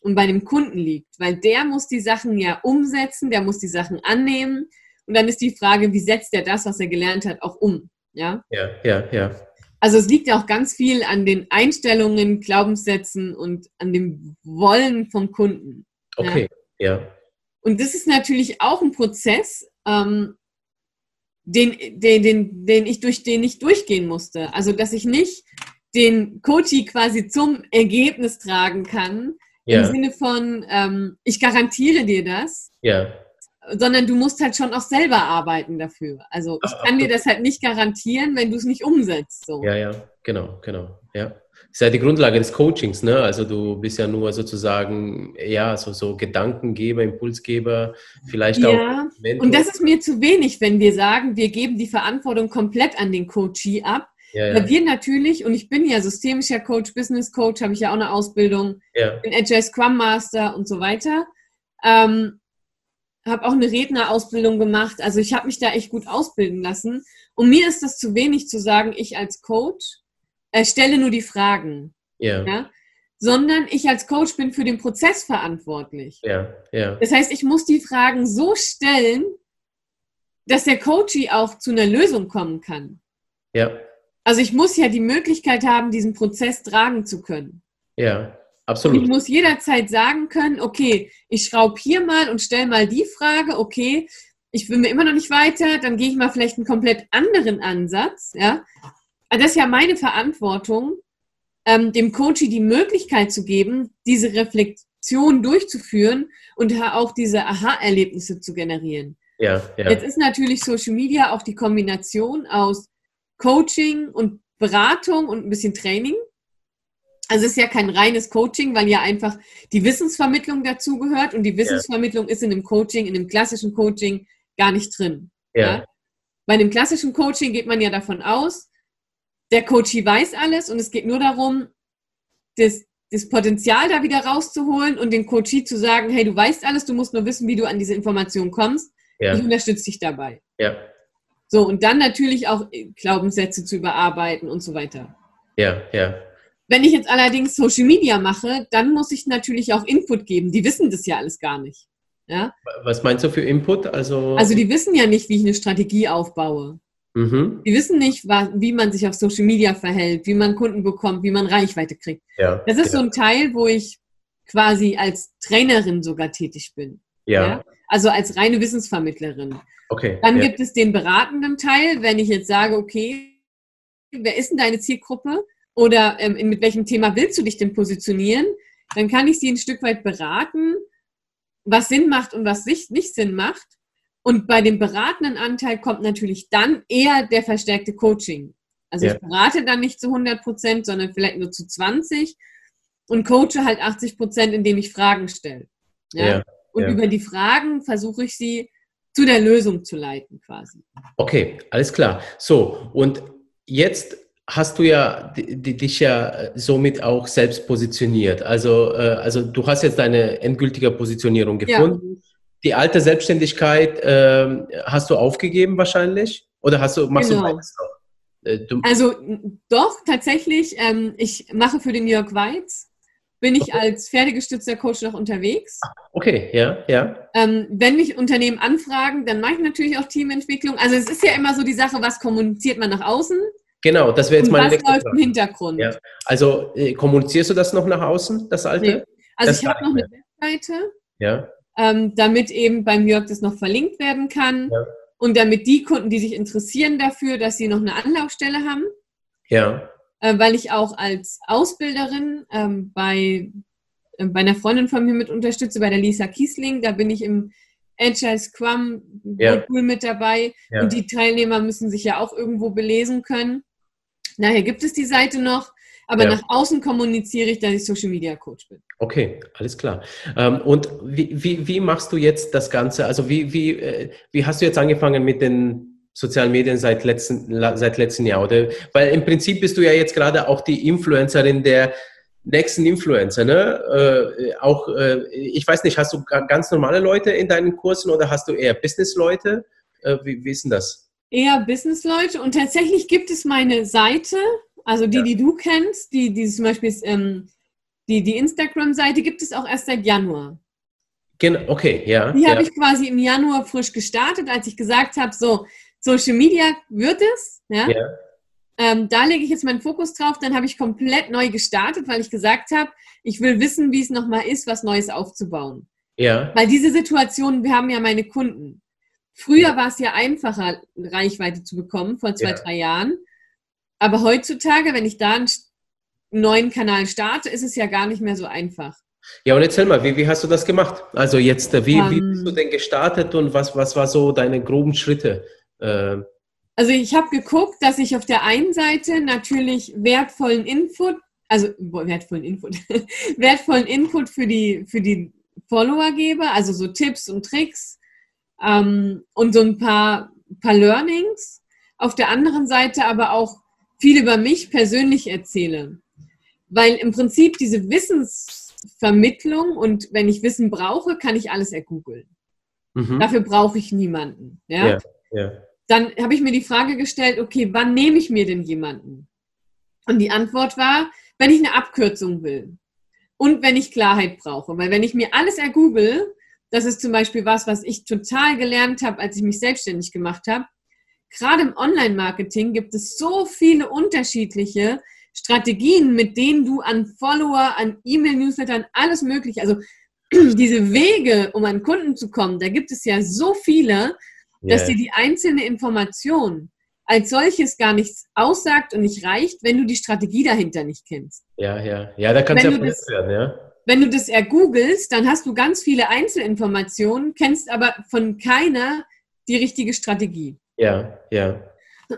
und bei dem Kunden liegt, weil der muss die Sachen ja umsetzen, der muss die Sachen annehmen und dann ist die Frage, wie setzt er das, was er gelernt hat, auch um? Ja, ja, ja. ja. Also es liegt ja auch ganz viel an den Einstellungen, Glaubenssätzen und an dem Wollen vom Kunden. Okay, ja. ja. Und das ist natürlich auch ein Prozess, ähm, den, den, den, den ich durch den ich durchgehen musste. Also dass ich nicht den Coachie quasi zum Ergebnis tragen kann, ja. im Sinne von, ähm, ich garantiere dir das. Ja sondern du musst halt schon auch selber arbeiten dafür. Also ich kann dir das halt nicht garantieren, wenn du es nicht umsetzt. So. Ja, ja, genau, genau, ja. Das ist ja die Grundlage des Coachings, ne? Also du bist ja nur sozusagen, ja, so, so Gedankengeber, Impulsgeber, vielleicht ja, auch. Mentor. Und das ist mir zu wenig, wenn wir sagen, wir geben die Verantwortung komplett an den Coachee ab. Ja, ja. Weil wir natürlich, und ich bin ja systemischer Coach, Business Coach, habe ich ja auch eine Ausbildung, ja. bin Agile Scrum Master und so weiter. Ähm, habe auch eine Rednerausbildung gemacht. Also ich habe mich da echt gut ausbilden lassen. Und mir ist das zu wenig zu sagen, ich als Coach äh, stelle nur die Fragen. Ja. ja. Sondern ich als Coach bin für den Prozess verantwortlich. Ja, ja. Das heißt, ich muss die Fragen so stellen, dass der Coachie auch zu einer Lösung kommen kann. Ja. Also ich muss ja die Möglichkeit haben, diesen Prozess tragen zu können. Ja. Absolut. Ich muss jederzeit sagen können, okay, ich schraube hier mal und stelle mal die Frage, okay, ich will mir immer noch nicht weiter, dann gehe ich mal vielleicht einen komplett anderen Ansatz, ja. Das ist ja meine Verantwortung, ähm, dem Coach die Möglichkeit zu geben, diese Reflexion durchzuführen und auch diese Aha-Erlebnisse zu generieren. Ja, ja. Jetzt ist natürlich Social Media auch die Kombination aus Coaching und Beratung und ein bisschen Training. Also es ist ja kein reines Coaching, weil ja einfach die Wissensvermittlung dazugehört und die Wissensvermittlung ja. ist in dem Coaching, in dem klassischen Coaching gar nicht drin. Ja. ja. Bei einem klassischen Coaching geht man ja davon aus, der Coachie weiß alles und es geht nur darum, das, das Potenzial da wieder rauszuholen und den Coachie zu sagen, hey, du weißt alles, du musst nur wissen, wie du an diese Information kommst. Ja. Ich unterstütze dich dabei. Ja. So, und dann natürlich auch Glaubenssätze zu überarbeiten und so weiter. Ja, ja. Wenn ich jetzt allerdings Social Media mache, dann muss ich natürlich auch Input geben. Die wissen das ja alles gar nicht. Ja? Was meinst du für Input? Also, also die wissen ja nicht, wie ich eine Strategie aufbaue. Mhm. Die wissen nicht, wie man sich auf Social Media verhält, wie man Kunden bekommt, wie man Reichweite kriegt. Ja, das ist ja. so ein Teil, wo ich quasi als Trainerin sogar tätig bin. Ja. ja? Also als reine Wissensvermittlerin. Okay. Dann gibt es den beratenden Teil, wenn ich jetzt sage, okay, wer ist denn deine Zielgruppe? Oder ähm, mit welchem Thema willst du dich denn positionieren, dann kann ich sie ein Stück weit beraten, was Sinn macht und was nicht Sinn macht. Und bei dem beratenden Anteil kommt natürlich dann eher der verstärkte Coaching. Also ja. ich berate dann nicht zu 100 Prozent, sondern vielleicht nur zu 20 und coache halt 80 Prozent, indem ich Fragen stelle. Ja? ja. Und ja. über die Fragen versuche ich sie zu der Lösung zu leiten quasi. Okay, alles klar. So, und jetzt hast du ja dich ja äh, somit auch selbst positioniert. Also, äh, also du hast jetzt deine endgültige Positionierung gefunden. Ja. Die alte Selbstständigkeit äh, hast du aufgegeben wahrscheinlich? Oder hast du, machst genau. du beides noch? Äh, also doch, tatsächlich. Ähm, ich mache für den Jörg Weiz, bin ich okay. als pferdegestützter Coach noch unterwegs. Okay, ja, ja. Ähm, wenn mich Unternehmen anfragen, dann mache ich natürlich auch Teamentwicklung. Also es ist ja immer so die Sache, was kommuniziert man nach außen? Genau, das wäre jetzt meine nächste läuft im Hintergrund. Ja. Also äh, kommunizierst du das noch nach außen, das alte? Nee. Also das ich habe noch eine Webseite, ja. ähm, damit eben beim Jörg das noch verlinkt werden kann ja. und damit die Kunden, die sich interessieren dafür, dass sie noch eine Anlaufstelle haben. Ja. Äh, weil ich auch als Ausbilderin ähm, bei äh, bei einer Freundin von mir mit unterstütze, bei der Lisa Kiesling. Da bin ich im Agile Scrum ja. mit dabei. Und die Teilnehmer müssen sich ja auch irgendwo belesen können. Daher gibt es die Seite noch. Aber ja. nach außen kommuniziere ich, dass ich Social Media Coach bin. Okay, alles klar. Ähm, und wie, wie, wie machst du jetzt das Ganze? Also wie, wie, äh, wie hast du jetzt angefangen mit den sozialen Medien seit letzten, seit letzten Jahr? Oder? Weil im Prinzip bist du ja jetzt gerade auch die Influencerin der nächsten Influencer, ne? Äh, auch, äh, ich weiß nicht, hast du ganz normale Leute in deinen Kursen oder hast du eher Business-Leute? Äh, wie, wie ist denn das? Eher Business-Leute und tatsächlich gibt es meine Seite, also die, ja. die du kennst, die, die zum Beispiel ähm, die, die Instagram-Seite gibt es auch erst seit Januar. Genau, okay, ja. Die ja. habe ich quasi im Januar frisch gestartet, als ich gesagt habe, so, Social Media wird es, ja. ja. Ähm, da lege ich jetzt meinen Fokus drauf. Dann habe ich komplett neu gestartet, weil ich gesagt habe, ich will wissen, wie es nochmal ist, was Neues aufzubauen. Ja. Weil diese Situation, wir haben ja meine Kunden. Früher war es ja einfacher, Reichweite zu bekommen, vor zwei, ja. drei Jahren. Aber heutzutage, wenn ich da einen neuen Kanal starte, ist es ja gar nicht mehr so einfach. Ja, und erzähl mal, wie, wie hast du das gemacht? Also jetzt, wie, um, wie ähm. bist du denn gestartet und was, was war so deine groben Schritte? Äh, also ich habe geguckt, dass ich auf der einen Seite natürlich wertvollen Input, also wertvollen Input, wertvollen Input für die, für die Follower gebe, also so Tipps und Tricks ähm, und so ein paar, paar Learnings. Auf der anderen Seite aber auch viel über mich persönlich erzähle. Weil im Prinzip diese Wissensvermittlung und wenn ich Wissen brauche, kann ich alles ergoogeln. Mhm. Dafür brauche ich niemanden. Ja? ja, ja. Dann habe ich mir die Frage gestellt, okay, wann nehme ich mir denn jemanden? Und die Antwort war, wenn ich eine Abkürzung will und wenn ich Klarheit brauche. Weil wenn ich mir alles ergoogle, das ist zum Beispiel was, was ich total gelernt habe, als ich mich selbstständig gemacht habe, gerade im Online-Marketing gibt es so viele unterschiedliche Strategien, mit denen du an Follower, an E-Mail-Newsletter, an alles Mögliche, also diese Wege, um an Kunden zu kommen, da gibt es ja so viele, dass dir die einzelne Information als solches gar nichts aussagt und nicht reicht, wenn du die Strategie dahinter nicht kennst. Ja, ja, ja, da kann es ja das, werden, ja. Wenn du das ergoogelst, dann hast du ganz viele Einzelinformationen, kennst aber von keiner die richtige Strategie. Ja, ja.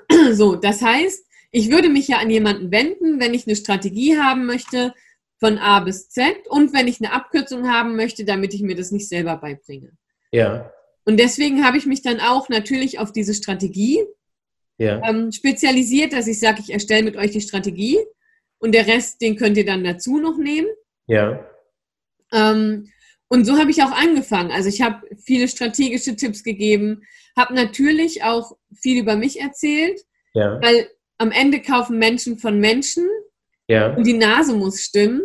So, das heißt, ich würde mich ja an jemanden wenden, wenn ich eine Strategie haben möchte von A bis Z und wenn ich eine Abkürzung haben möchte, damit ich mir das nicht selber beibringe. Ja. Und deswegen habe ich mich dann auch natürlich auf diese Strategie ja. ähm, spezialisiert, dass ich sage, ich erstelle mit euch die Strategie und der Rest, den könnt ihr dann dazu noch nehmen. Ja. Ähm, und so habe ich auch angefangen. Also ich habe viele strategische Tipps gegeben, habe natürlich auch viel über mich erzählt, ja. weil am Ende kaufen Menschen von Menschen ja. und die Nase muss stimmen.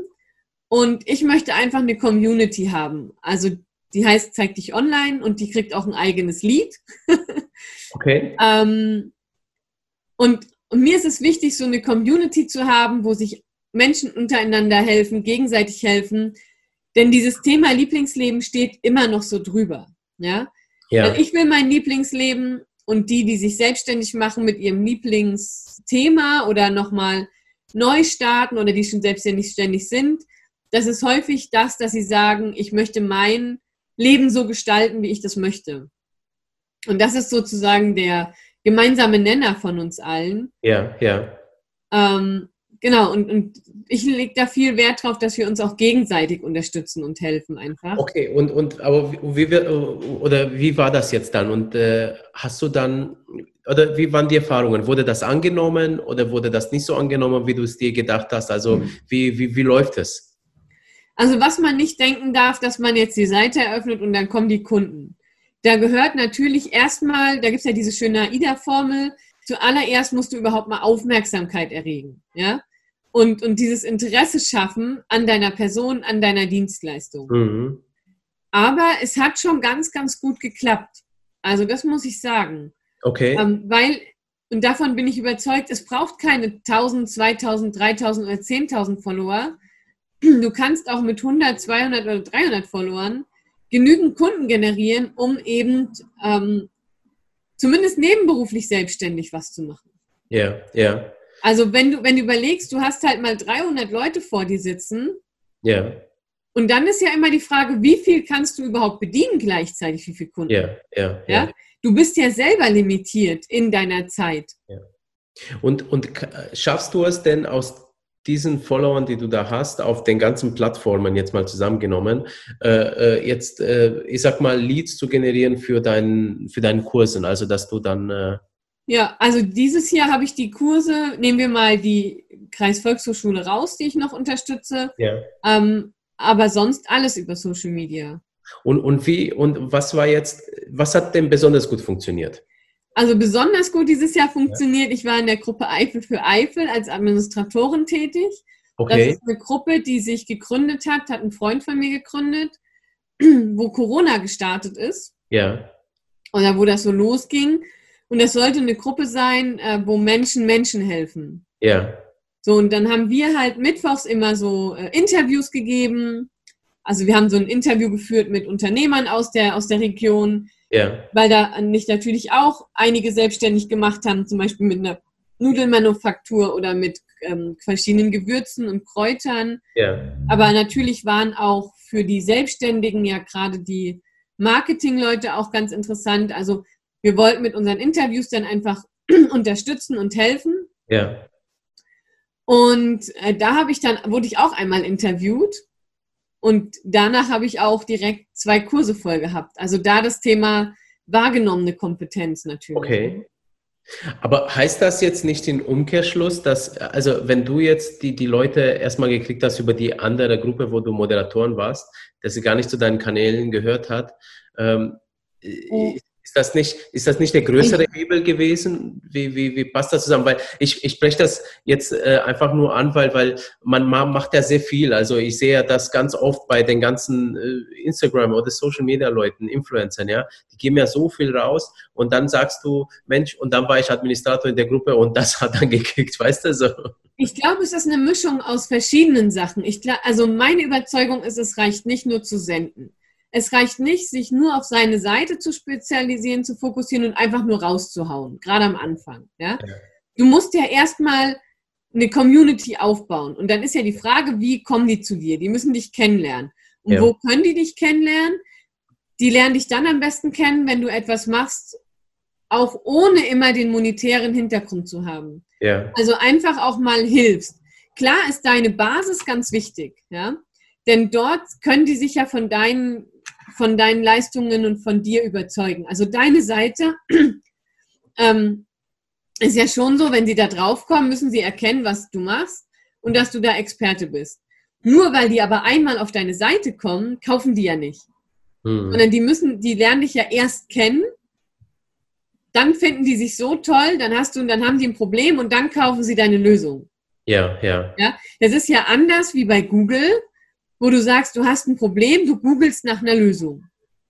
Und ich möchte einfach eine Community haben. Also die heißt Zeig dich online und die kriegt auch ein eigenes Lied. okay. ähm, und, und mir ist es wichtig, so eine Community zu haben, wo sich Menschen untereinander helfen, gegenseitig helfen. Denn dieses Thema Lieblingsleben steht immer noch so drüber. Ja? Ja. Ich will mein Lieblingsleben und die, die sich selbstständig machen mit ihrem Lieblingsthema oder nochmal neu starten oder die schon selbstständig ständig sind, das ist häufig das, dass sie sagen, ich möchte mein Leben so gestalten, wie ich das möchte. Und das ist sozusagen der gemeinsame Nenner von uns allen. Ja, ja. Ähm, Genau, und, und ich lege da viel Wert drauf, dass wir uns auch gegenseitig unterstützen und helfen einfach. Okay, und, und aber wie, oder wie war das jetzt dann? Und äh, hast du dann, oder wie waren die Erfahrungen? Wurde das angenommen oder wurde das nicht so angenommen, wie du es dir gedacht hast? Also mhm. wie, wie, wie läuft es? Also was man nicht denken darf, dass man jetzt die Seite eröffnet und dann kommen die Kunden. Da gehört natürlich erstmal, da gibt es ja diese schöne AIDA-Formel, zuallererst musst du überhaupt mal Aufmerksamkeit erregen. Ja? Und, und dieses Interesse schaffen an deiner Person, an deiner Dienstleistung. Mhm. Aber es hat schon ganz, ganz gut geklappt. Also das muss ich sagen. Okay. Ähm, weil, und davon bin ich überzeugt, es braucht keine 1000, 2000, 3000 oder 10.000 Follower. Du kannst auch mit 100, 200 oder 300 Followern genügend Kunden generieren, um eben ähm, zumindest nebenberuflich selbstständig was zu machen. Ja, ja. Also wenn du, wenn du überlegst, du hast halt mal 300 Leute vor dir sitzen. Ja. Und dann ist ja immer die Frage, wie viel kannst du überhaupt bedienen gleichzeitig, wie viele Kunden? Ja, ja, ja. Du bist ja selber limitiert in deiner Zeit. Ja. Und, und schaffst du es denn aus diesen Followern, die du da hast, auf den ganzen Plattformen jetzt mal zusammengenommen, äh, äh, jetzt, äh, ich sag mal, Leads zu generieren für, dein, für deinen Kursen, also dass du dann... Äh ja, also dieses Jahr habe ich die Kurse, nehmen wir mal die Kreisvolkshochschule raus, die ich noch unterstütze, ja. ähm, aber sonst alles über Social Media. Und, und wie, und was war jetzt, was hat denn besonders gut funktioniert? Also besonders gut dieses Jahr funktioniert. Ich war in der Gruppe Eifel für Eifel als Administratorin tätig. Okay. Das ist eine Gruppe, die sich gegründet hat, hat ein Freund von mir gegründet, wo Corona gestartet ist. Ja. Oder wo das so losging. Und das sollte eine Gruppe sein, äh, wo Menschen Menschen helfen. Ja. So, und dann haben wir halt mittwochs immer so äh, Interviews gegeben. Also wir haben so ein Interview geführt mit Unternehmern aus der, aus der Region ja. Weil da nicht natürlich auch einige selbstständig gemacht haben, zum Beispiel mit einer Nudelmanufaktur oder mit ähm, verschiedenen Gewürzen und Kräutern. Ja. Aber natürlich waren auch für die Selbstständigen ja gerade die Marketingleute auch ganz interessant. Also wir wollten mit unseren Interviews dann einfach unterstützen und helfen. Ja. Und äh, da habe ich dann, wurde ich auch einmal interviewt und danach habe ich auch direkt zwei Kurse voll gehabt. Also da das Thema wahrgenommene Kompetenz natürlich. Okay. Aber heißt das jetzt nicht den Umkehrschluss, dass, also wenn du jetzt die, die Leute erstmal gekriegt hast über die andere Gruppe, wo du Moderatoren warst, dass sie gar nicht zu deinen Kanälen gehört hat, ähm, oh. Ist das nicht, ist das nicht der größere Hebel gewesen? Wie, wie, wie passt das zusammen? Weil ich, ich spreche das jetzt äh, einfach nur an, weil, weil man macht ja sehr viel. Also ich sehe ja das ganz oft bei den ganzen äh, Instagram oder Social Media Leuten, Influencern, ja. Die geben ja so viel raus und dann sagst du, Mensch, und dann war ich Administrator in der Gruppe und das hat dann gekickt, weißt du so? Ich glaube, es ist eine Mischung aus verschiedenen Sachen. Ich, also meine Überzeugung ist, es reicht nicht nur zu senden. Es reicht nicht, sich nur auf seine Seite zu spezialisieren, zu fokussieren und einfach nur rauszuhauen, gerade am Anfang. Ja? Du musst ja erstmal eine Community aufbauen. Und dann ist ja die Frage, wie kommen die zu dir? Die müssen dich kennenlernen. Und ja. wo können die dich kennenlernen? Die lernen dich dann am besten kennen, wenn du etwas machst, auch ohne immer den monetären Hintergrund zu haben. Ja. Also einfach auch mal hilfst. Klar ist deine Basis ganz wichtig, ja. Denn dort können die sich ja von deinen von deinen Leistungen und von dir überzeugen. Also deine Seite ähm, ist ja schon so, wenn sie da draufkommen, müssen sie erkennen, was du machst und dass du da Experte bist. Nur weil die aber einmal auf deine Seite kommen, kaufen die ja nicht. Mhm. Sondern die müssen, die lernen dich ja erst kennen, dann finden die sich so toll, dann hast du, dann haben die ein Problem und dann kaufen sie deine Lösung. Ja, ja. Ja, das ist ja anders wie bei Google wo du sagst, du hast ein Problem, du googelst nach einer Lösung.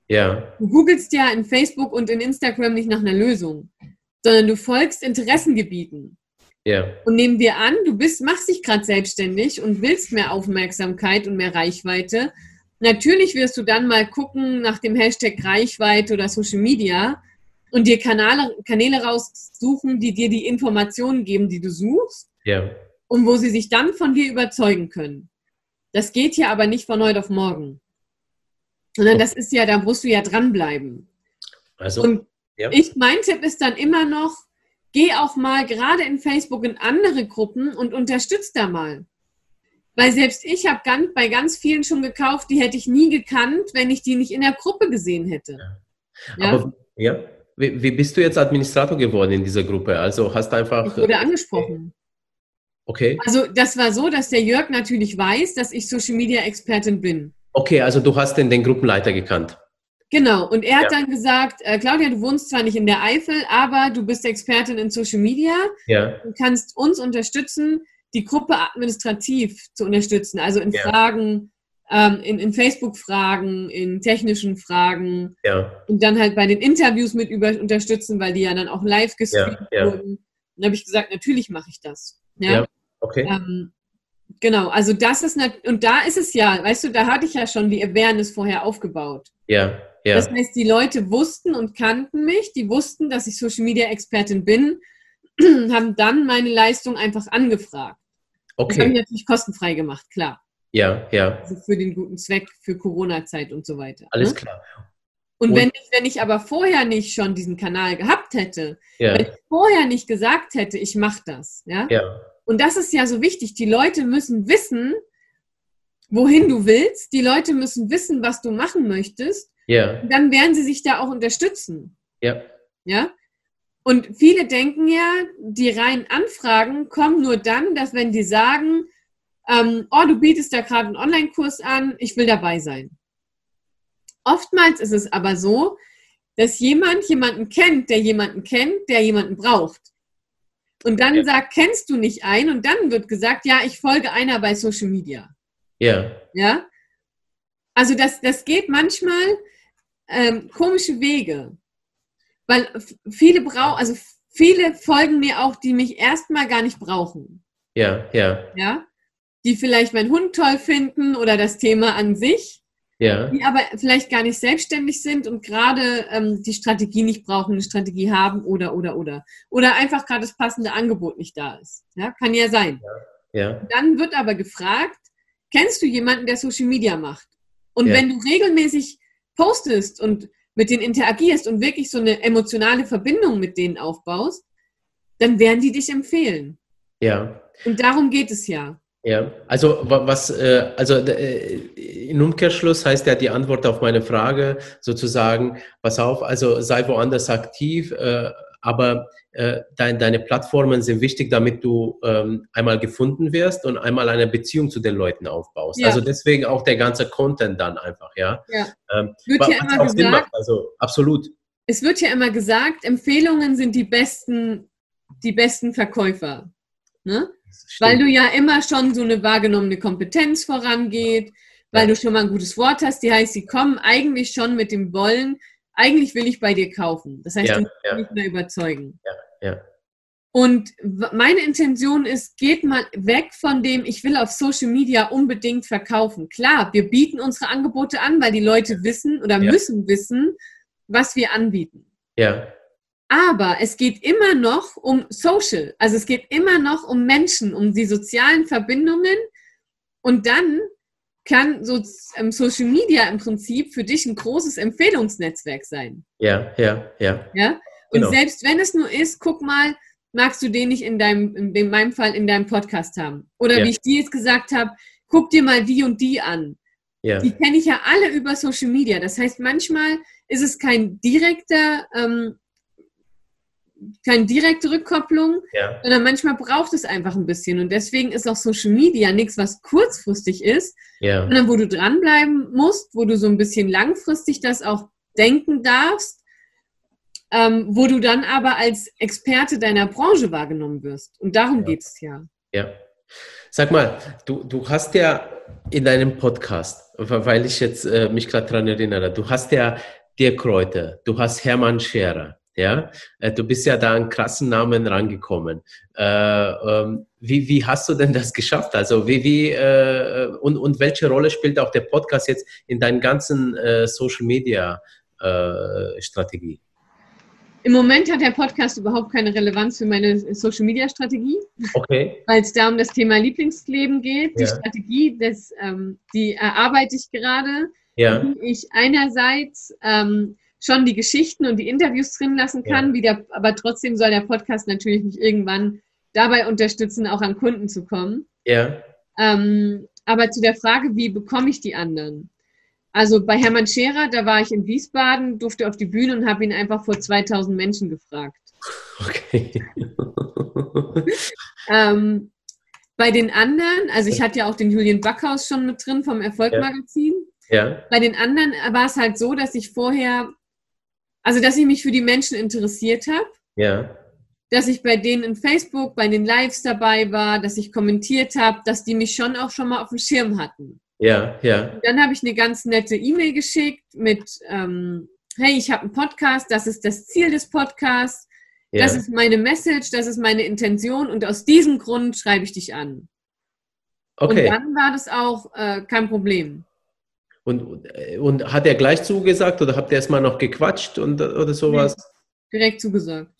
Ja. Du googelst ja in Facebook und in Instagram nicht nach einer Lösung, sondern du folgst Interessengebieten. Ja. Und nehmen wir an, du bist, machst dich gerade selbstständig und willst mehr Aufmerksamkeit und mehr Reichweite. Natürlich wirst du dann mal gucken nach dem Hashtag Reichweite oder Social Media und dir Kanäle, Kanäle raussuchen, die dir die Informationen geben, die du suchst. Ja. Und wo sie sich dann von dir überzeugen können. Das geht ja aber nicht von heute auf morgen. Sondern das ist ja, da musst du ja dranbleiben. Also, und ja. ich, mein Tipp ist dann immer noch, geh auch mal gerade in Facebook in andere Gruppen und unterstütz da mal. Weil selbst ich habe ganz, bei ganz vielen schon gekauft, die hätte ich nie gekannt, wenn ich die nicht in der Gruppe gesehen hätte. Ja. Aber ja, wie, wie, bist du jetzt Administrator geworden in dieser Gruppe? Also hast du einfach. Ich wurde angesprochen. Okay. Also das war so, dass der Jörg natürlich weiß, dass ich Social Media Expertin bin. Okay, also du hast den, den Gruppenleiter gekannt. Genau, und er ja. hat dann gesagt, äh, Claudia, du wohnst zwar nicht in der Eifel, aber du bist Expertin in Social Media. Ja. Du kannst uns unterstützen, die Gruppe administrativ zu unterstützen, also in ja. Fragen, ähm, in, in Facebook-Fragen, in technischen Fragen. Ja. Und dann halt bei den Interviews mit über unterstützen, weil die ja dann auch live gestreamt ja, wurden. Dann habe ich gesagt, natürlich mache ich das. Ja. Okay. Ähm, genau, also das ist, und da ist es ja, weißt du, da hatte ich ja schon die Awareness vorher aufgebaut. Ja, ja. Das heißt, die Leute wussten und kannten mich, die wussten, dass ich Social Media Expertin bin, haben dann meine Leistung einfach angefragt. Okay. Das habe ich natürlich kostenfrei gemacht, klar. Ja, ja. Also für den guten Zweck, für Corona-Zeit und so weiter. Alles ne? klar. Und, Und- wenn, ich, wenn ich aber vorher nicht schon diesen Kanal gehabt hätte, Ja, wenn ich vorher nicht gesagt hätte, ich mache das, ja? ja, Und das ist ja so wichtig. Die Leute müssen wissen, wohin du willst. Die Leute müssen wissen, was du machen möchtest. ja, Und dann werden sie sich da auch unterstützen. ja, Ja? Und viele denken ja, die reinen Anfragen kommen nur dann, dass wenn die sagen, ähm, oh, du bietest da gerade einen Online-Kurs an, ich will dabei sein. Oftmals ist es aber so, dass jemand jemanden kennt, der jemanden kennt, der jemanden braucht. Und dann Ja. sagt, kennst du nicht einen? Und dann wird gesagt, ja, ich folge einer bei Social Media. ja, Ja? Also das, das geht manchmal ähm, komische Wege. Weil viele brauchen, also viele folgen mir auch, die mich erstmal gar nicht brauchen. ja, ja, Ja? Die vielleicht meinen Hund toll finden oder das Thema an sich, ja, die aber vielleicht gar nicht selbstständig sind und gerade ähm, die Strategie nicht brauchen, eine Strategie haben oder, oder, oder. Oder einfach gerade das passende Angebot nicht da ist. Ja? Kann ja sein. ja, Dann wird aber gefragt, kennst du jemanden, der Social Media macht? Und Ja. wenn du regelmäßig postest und mit denen interagierst und wirklich so eine emotionale Verbindung mit denen aufbaust, dann werden die dich empfehlen. ja. Und darum geht es ja. Ja, also wa- was, äh, also äh, in Umkehrschluss heißt ja die Antwort auf meine Frage sozusagen, pass auf, also sei woanders aktiv, äh, aber äh, dein, deine Plattformen sind wichtig, damit du ähm, einmal gefunden wirst und einmal eine Beziehung zu den Leuten aufbaust. Ja. Also deswegen auch der ganze Content dann einfach, ja. Ja. Ähm, Wird ja immer gesagt, macht, also absolut. es wird ja immer gesagt, Empfehlungen sind die besten, die besten Verkäufer. Ne? Weil du ja immer schon so eine wahrgenommene Kompetenz vorangeht, weil Ja. du schon mal ein gutes Wort hast. Die heißt, sie kommen eigentlich schon mit dem Wollen, eigentlich will ich bei dir kaufen. Das heißt, Ja, du musst ja. nicht mehr überzeugen. ja. Und w- meine Intention ist, geht mal weg von dem, ich will auf Social Media unbedingt verkaufen. Klar, wir bieten unsere Angebote an, weil die Leute wissen oder Ja. müssen wissen, was wir anbieten. Ja, Aber es geht immer noch um Social. Also es geht immer noch um Menschen, um die sozialen Verbindungen. Und dann kann so ähm, Social Media im Prinzip für dich ein großes Empfehlungsnetzwerk sein. ja, ja, ja, Ja? Und Genau. selbst wenn es nur ist, guck mal, magst du den nicht in deinem, in meinem Fall in deinem Podcast haben? Oder Ja. wie ich dir jetzt gesagt habe, guck dir mal die und die an. ja, Die kenne ich ja alle über Social Media. Das heißt, manchmal ist es kein direkter, ähm, keine direkte Rückkopplung, ja, sondern manchmal braucht es einfach ein bisschen. Und deswegen ist auch Social Media nichts, was kurzfristig ist, ja, sondern wo du dranbleiben musst, wo du so ein bisschen langfristig das auch denken darfst, ähm, wo du dann aber als Experte deiner Branche wahrgenommen wirst. Und darum Ja. geht es ja. Ja. Sag mal, du, du hast ja in deinem Podcast, weil ich jetzt äh, mich gerade daran erinnere, du hast ja Dirk Kräuter, du hast Hermann Scherer, ja, äh, du bist ja da an krassen Namen rangekommen. Äh, ähm, wie, wie hast du denn das geschafft? Also wie, wie äh, und, und welche Rolle spielt auch der Podcast jetzt in deinen ganzen äh, Social Media äh, Strategie? Im Moment hat der Podcast überhaupt keine Relevanz für meine Social-Media-Strategie, Okay, weil es da um das Thema Lieblingsleben geht. Die Ja. Strategie, das, ähm, die erarbeite ich gerade. ja, ich einerseits ähm, schon die Geschichten und die Interviews drin lassen kann, Ja. wieder, aber trotzdem soll der Podcast natürlich nicht irgendwann dabei unterstützen, auch an Kunden zu kommen. ja, Ähm, aber zu der Frage, wie bekomme ich die anderen? Also bei Hermann Scherer, da war ich in Wiesbaden, durfte auf die Bühne und habe ihn einfach vor 2000 Menschen gefragt. okay. Ähm, bei den anderen, also ich hatte ja auch den Julian Backhaus schon mit drin vom Erfolgmagazin. ja, Bei den anderen war es halt so, dass ich vorher, also dass ich mich für die Menschen interessiert habe, ja, dass ich bei denen in Facebook, bei den Lives dabei war, dass ich kommentiert habe, dass die mich schon auch schon mal auf dem Schirm hatten. ja, ja, Und dann habe ich eine ganz nette E-Mail geschickt mit, ähm, hey, ich habe einen Podcast, das ist das Ziel des Podcasts, ja. das ist meine Message, das ist meine Intention und aus diesem Grund schreibe ich dich an. Und Okay. dann war das auch äh, kein Problem. Und, und hat er gleich zugesagt oder habt ihr erstmal noch gequatscht und, oder sowas? Direkt zugesagt.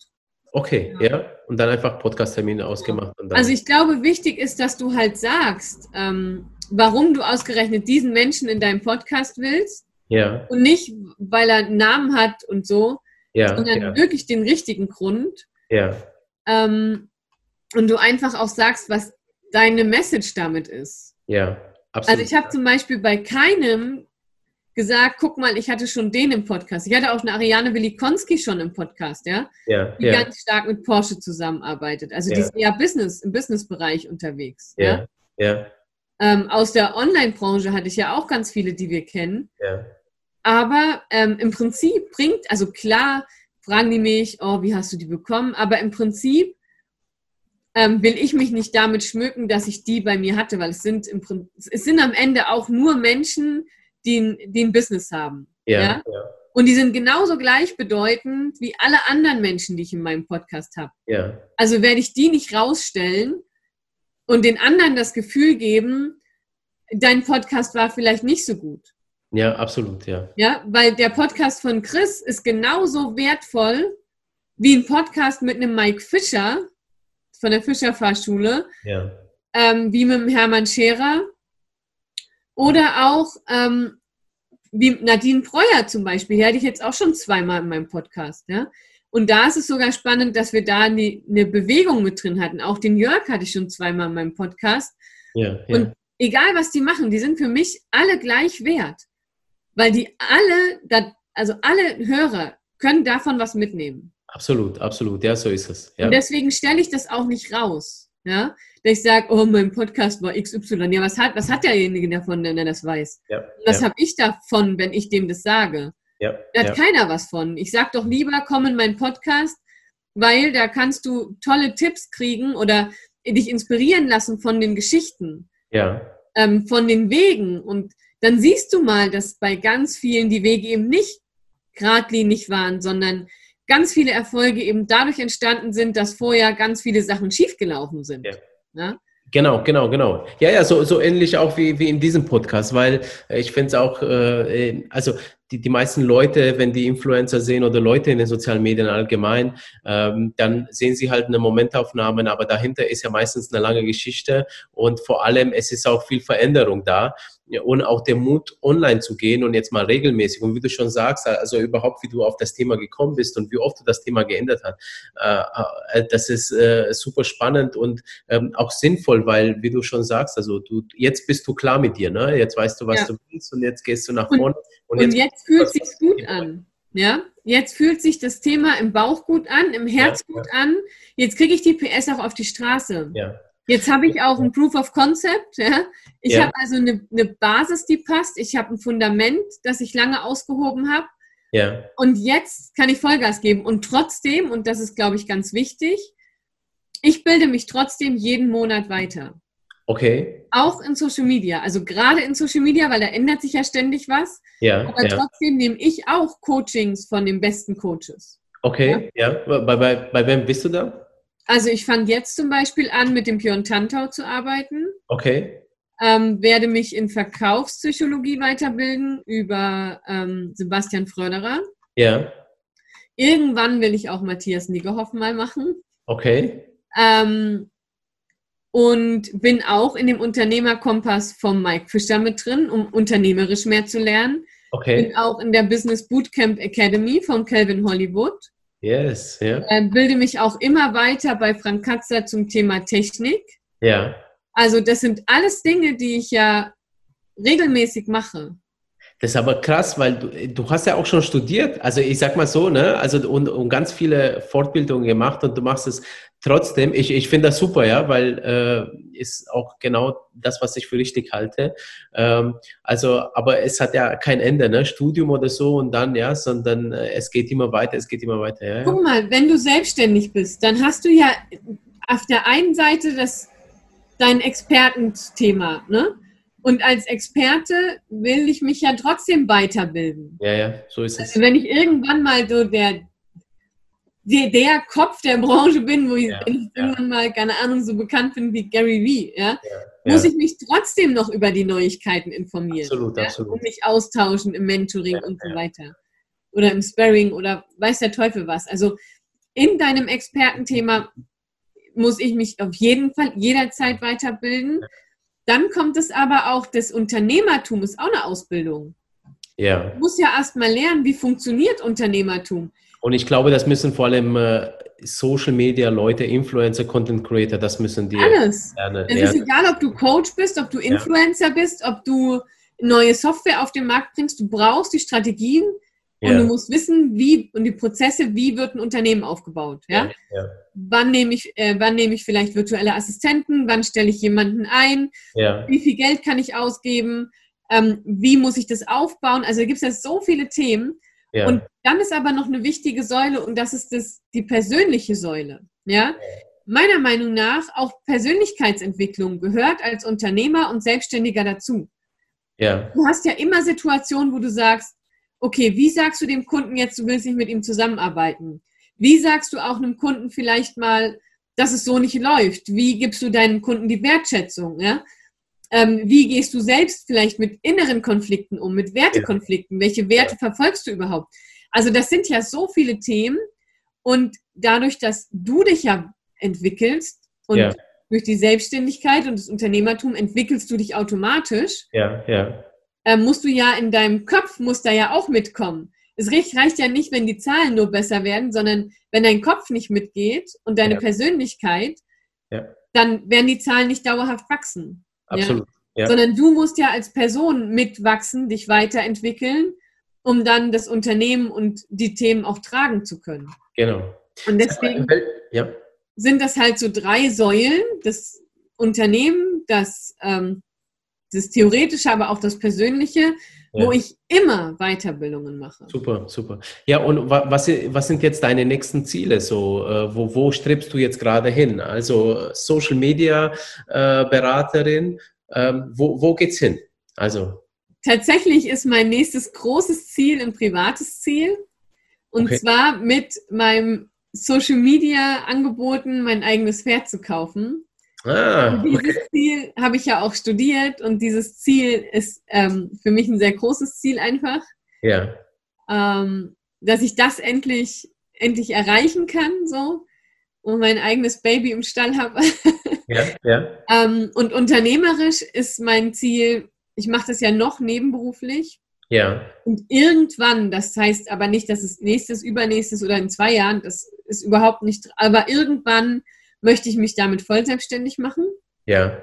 Okay, ja. Und dann einfach Podcast-Termine ausgemacht. Also ich glaube, wichtig ist, dass du halt sagst, ähm, warum du ausgerechnet diesen Menschen in deinem Podcast willst. Ja. Und nicht, weil er einen Namen hat und so, Ja. sondern Ja. wirklich den richtigen Grund. Ja. Ähm, und du einfach auch sagst, was deine Message damit ist. Ja. Absolut. Also ich habe zum Beispiel bei keinem gesagt, guck mal, ich hatte schon den im Podcast. Ich hatte auch eine Ariane Willikonski schon im Podcast, ja, ja. die Ja. ganz stark mit Porsche zusammenarbeitet. Also die Ja. ist eher Business, im Businessbereich unterwegs. Ja. Ja. Ja. Ähm, aus der Online-Branche hatte ich ja auch ganz viele, die wir kennen. Ja. Aber ähm, im Prinzip bringt, also klar, fragen die mich, oh, wie hast du die bekommen? Aber im Prinzip ähm, will ich mich nicht damit schmücken, dass ich die bei mir hatte, weil es sind im Prinzip, es sind am Ende auch nur Menschen, die, ein- die ein Business haben. Ja. Ja? Ja. Und die sind genauso gleichbedeutend wie alle anderen Menschen, die ich in meinem Podcast habe. Ja. Also werde ich die nicht rausstellen und den anderen das Gefühl geben, dein Podcast war vielleicht nicht so gut. Ja, absolut, ja. Ja, weil der Podcast von Chris ist genauso wertvoll wie ein Podcast mit einem Mike Fischer von der Fischer Fahrschule, Ja. ähm, wie mit dem Hermann Scherer oder auch ähm, wie Nadine Breuer zum Beispiel. Die hatte ich jetzt auch schon zweimal in meinem Podcast. Ja? Und da ist es sogar spannend, dass wir da eine, eine Bewegung mit drin hatten. Auch den Jörg hatte ich schon zweimal in meinem Podcast. Ja. Ja. Und egal was die machen, die sind für mich alle gleich wert. Weil die alle, also alle Hörer können davon was mitnehmen. Absolut, absolut. Ja, so ist es. Ja. Und deswegen stelle ich das auch nicht raus. Ja? Dass ich sage, oh, mein Podcast war XY. Ja, was hat, was hat derjenige davon, wenn er das weiß? ja. Was ja. habe ich davon, wenn ich dem das sage? ja. Da hat keiner was von. Ich sag doch lieber, komm in meinen Podcast, weil da kannst du tolle Tipps kriegen oder dich inspirieren lassen von den Geschichten ähm, von den Wegen. Und dann siehst du mal, dass bei ganz vielen die Wege eben nicht geradlinig waren, sondern ganz viele Erfolge eben dadurch entstanden sind, dass vorher ganz viele Sachen schiefgelaufen sind. Ja. Ja? Genau, genau, genau. Ja, ja, so, so ähnlich auch wie, wie in diesem Podcast, weil ich finde es auch, äh, also die, die meisten Leute, wenn die Influencer sehen oder Leute in den sozialen Medien allgemein, ähm, dann sehen sie halt eine Momentaufnahme, aber dahinter ist ja meistens eine lange Geschichte und vor allem es ist auch viel Veränderung da und auch der Mut, online zu gehen und jetzt mal regelmäßig und wie du schon sagst, also überhaupt, wie du auf das Thema gekommen bist und wie oft du das Thema geändert hast, äh, äh, das ist äh, super spannend und ähm, auch sinnvoll, weil, wie du schon sagst, also du, jetzt bist du klar mit dir, ne? Jetzt weißt du, was Ja. du willst und jetzt gehst du nach Und- vorne. Und jetzt, fühlt was- sich gut an. Ja, jetzt fühlt sich das Thema im Bauch gut an, im Herz Ja, gut an. Jetzt kriege ich die PS auch auf die Straße. Ja, Jetzt habe ich auch ein Proof of Concept. Ja? Ich Ja. habe also eine, eine Basis, die passt. Ich habe ein Fundament, das ich lange ausgehoben habe. ja, Und jetzt kann ich Vollgas geben. Und trotzdem, und das ist, glaube ich, ganz wichtig, ich bilde mich trotzdem jeden Monat weiter. Okay, Auch in Social Media. Also gerade in Social Media, weil da ändert sich ja ständig was. ja, Aber ja, trotzdem nehme ich auch Coachings von den besten Coaches. okay, ja. Bei, bei, bei wem bist du da? Also ich fange jetzt zum Beispiel an, mit dem Björn Tantau zu arbeiten. Okay, ähm, werde mich in Verkaufspsychologie weiterbilden über ähm, Sebastian Fröderer. ja, Irgendwann will ich auch Matthias Niggerhoff mal machen. okay, Ähm, und bin auch in dem Unternehmerkompass vom Mike Fischer mit drin, um unternehmerisch mehr zu lernen. okay, Bin auch in der Business Bootcamp Academy von Calvin Hollywood. yes, ja, Äh, bilde mich auch immer weiter bei Frank Katzer zum Thema Technik. ja. Also das sind alles Dinge, die ich ja regelmäßig mache. Das ist aber krass, weil du, du hast ja auch schon studiert. Also ich sag mal so, ne? Also und, und ganz viele Fortbildungen gemacht und du machst es trotzdem. Ich, ich finde das super, ja, weil äh, ist auch genau das, was ich für richtig halte. Ähm, also, aber es hat ja kein Ende, ne? Studium oder so und dann, ja, sondern äh, es geht immer weiter, es geht immer weiter, ja. Guck mal, wenn du selbstständig bist, dann hast du ja auf der einen Seite das dein Expertenthema, ne? Und als Experte will ich mich ja trotzdem weiterbilden. Ja, ja, so ist es. Also wenn ich irgendwann mal so der, der, der Kopf der Branche bin, wo ich, Ja, ich ja. irgendwann mal, keine Ahnung, so bekannt bin wie Gary Vee, ja, Ja, muss ich mich trotzdem noch über die Neuigkeiten informieren. Absolut, absolut. Und mich austauschen im Mentoring und so weiter. Oder im Sparring oder weiß der Teufel was. Also in deinem Expertenthema muss ich mich auf jeden Fall jederzeit weiterbilden. Dann kommt es aber auch, das Unternehmertum ist auch eine Ausbildung. Ja. Du musst ja erst mal lernen, wie funktioniert Unternehmertum. Und ich glaube, das müssen vor allem äh, Social Media Leute, Influencer, Content Creator, das müssen die Alles. lernen. Es ist egal, ob du Coach bist, ob du Influencer ja. bist, ob du neue Software auf den Markt bringst. Du brauchst die Strategien und ja. du musst wissen, wie und die Prozesse, wie wird ein Unternehmen aufgebaut. Ja? ja. Wann nehme ich, äh, wann nehme ich vielleicht virtuelle Assistenten? Wann stelle ich jemanden ein? Wie viel Geld kann ich ausgeben? Ähm, wie muss ich das aufbauen? Also da gibt es ja so viele Themen. Ja. Und dann ist aber noch eine wichtige Säule und das ist das, die persönliche Säule. Ja? Meiner Meinung nach auch Persönlichkeitsentwicklung gehört als Unternehmer und Selbstständiger dazu. Ja. Du hast ja immer Situationen, wo du sagst, okay, wie sagst du dem Kunden jetzt, du willst nicht mit ihm zusammenarbeiten? Wie sagst du auch einem Kunden vielleicht mal, dass es so nicht läuft? Wie gibst du deinem Kunden die Wertschätzung? Ja? Ähm, wie gehst du selbst vielleicht mit inneren Konflikten um, mit Wertekonflikten? Welche Werte verfolgst du überhaupt? Also das sind ja so viele Themen und dadurch, dass du dich ja entwickelst und ja. durch die Selbstständigkeit und das Unternehmertum entwickelst du dich automatisch. Ja, ja. Äh, musst du ja in deinem Kopf, muss da ja auch mitkommen. Es reicht ja nicht, wenn die Zahlen nur besser werden, sondern wenn dein Kopf nicht mitgeht und deine ja. Persönlichkeit, ja. dann werden die Zahlen nicht dauerhaft wachsen. Absolut. Ja? Sondern du musst ja als Person mitwachsen, dich weiterentwickeln, um dann das Unternehmen und die Themen auch tragen zu können. Genau. Und deswegen sind das halt so drei Säulen, das Unternehmen, das, ähm, das Theoretische, aber auch das Persönliche, ja. wo ich immer Weiterbildungen mache. Super, super. Ja, und was, was sind jetzt deine nächsten Ziele? So, äh, wo, wo strebst du jetzt gerade hin? Also Social Media äh, Beraterin, ähm, wo, wo geht's hin? Also tatsächlich ist mein nächstes großes Ziel ein privates Ziel. Und okay. zwar mit meinem Social Media Angeboten mein eigenes Pferd zu kaufen. Ah, okay. Dieses Ziel habe ich ja auch studiert und dieses Ziel ist ähm, für mich ein sehr großes Ziel einfach. Ja. Ähm, dass ich das endlich, endlich erreichen kann, so und mein eigenes Baby im Stall habe. Ja, ja. ähm, und unternehmerisch ist mein Ziel, ich mache das ja noch nebenberuflich. Ja. Und irgendwann, das heißt aber nicht, dass es nächstes, übernächstes oder in zwei Jahren, das ist überhaupt nicht, aber irgendwann möchte ich mich damit voll selbstständig machen. Ja.